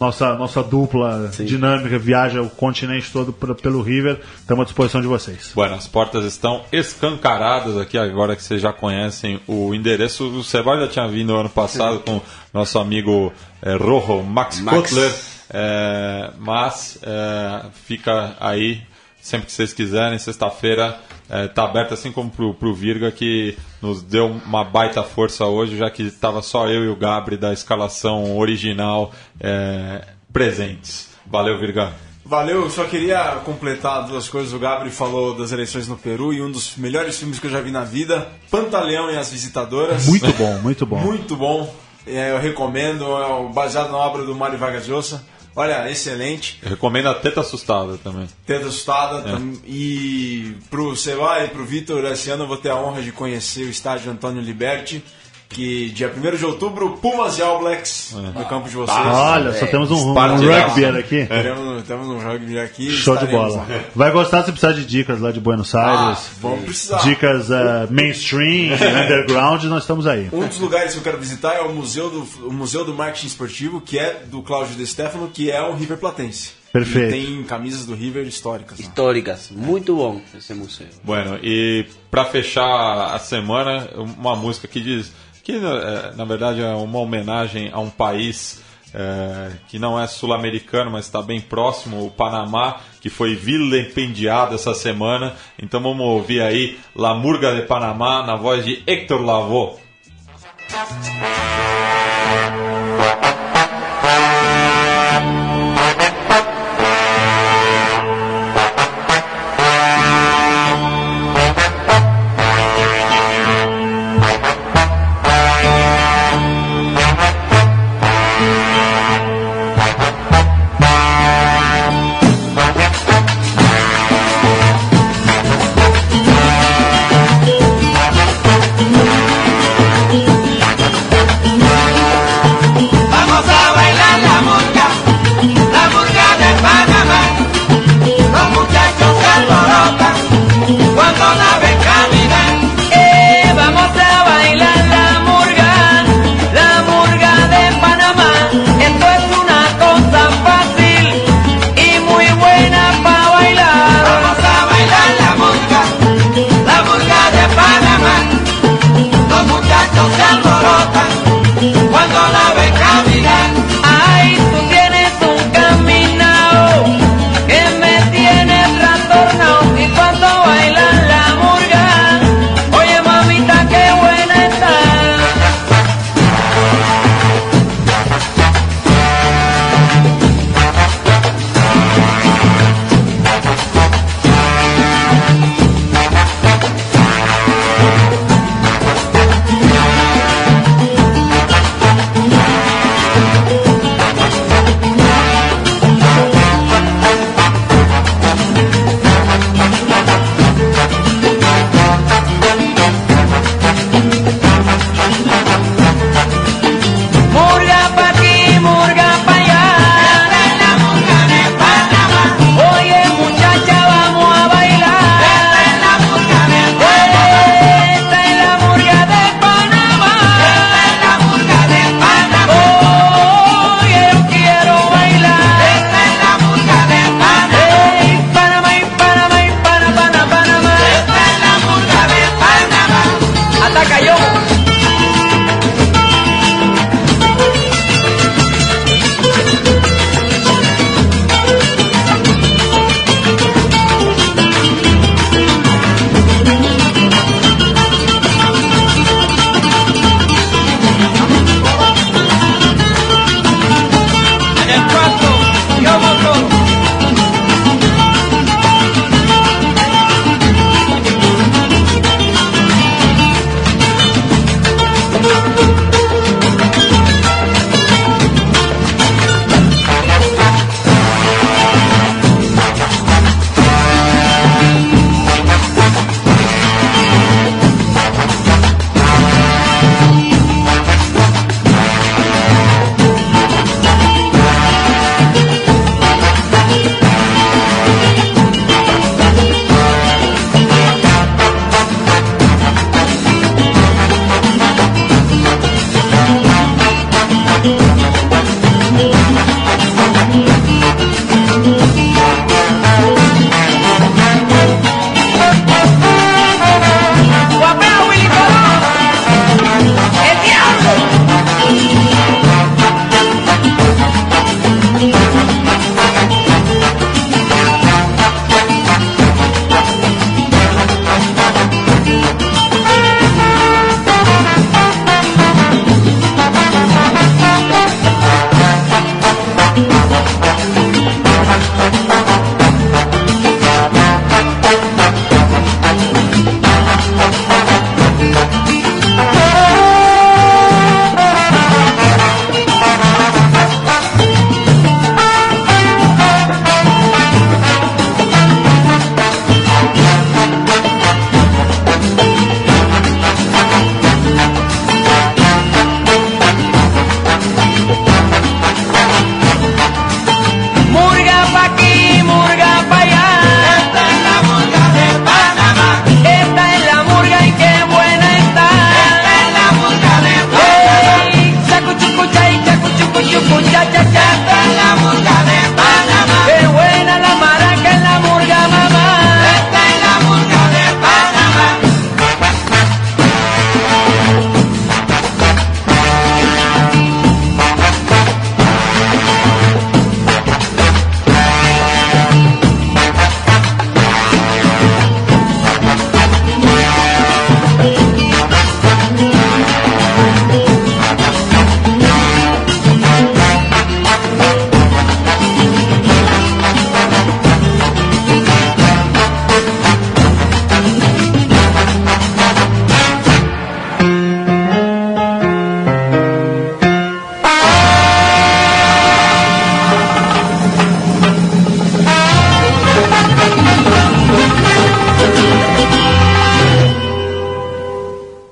Nossa, nossa dupla dinâmica viaja o continente todo pra- pelo River. Estamos à disposição de vocês. Bueno, as portas estão escancaradas aqui agora que vocês já conhecem o endereço. O Sebastião já tinha vindo ano passado com nosso amigo eh, Rojo Max, Max. Kotler, eh, mas eh, fica aí sempre que vocês quiserem. Sexta-feira está aberta, assim como pro, pro Virga que nos deu uma baita força hoje, já que estava só eu e o Gabri da escalação original eh, presentes. Valeu, Virga. Valeu, eu só queria completar duas coisas. O Gabri falou das eleições no Peru e um dos melhores filmes que eu já vi na vida, Pantaleão e as Visitadoras. Muito bom, muito bom. Muito bom. É, eu recomendo, é baseado na obra do Mário Vargas Llosa. Olha, excelente. Eu recomendo a Teta Assustada também. Teta Assustada. É. tam- E pro Seba e pro Vitor, esse ano eu vou ter a honra de conhecer o estádio Antônio Liberti. Que dia 1 de outubro, Pumas e All Blacks no campo de vocês. Olha, só temos um, um rugby aqui. Temos, temos um rugby aqui. Show de bola. lá. Vai gostar se precisar de dicas lá de Buenos Aires. Ah, vamos precisar. Dicas eh, mainstream, *laughs* underground, nós estamos aí. Um dos lugares que eu quero visitar é o Museu do, o Museu do Marketing Esportivo, que é do Cláudio De Stefano, que é o River Platense. Perfeito. E tem camisas do River históricas. lá. Históricas. Muito bom esse museu. Bueno, e pra fechar a semana, uma música que diz que eh, na verdade é uma homenagem a um país eh, que não é sul-americano, mas está bem próximo, o Panamá, que foi vilipendiado essa semana. Então vamos ouvir aí La Murga de Panamá na voz de Héctor Lavoe.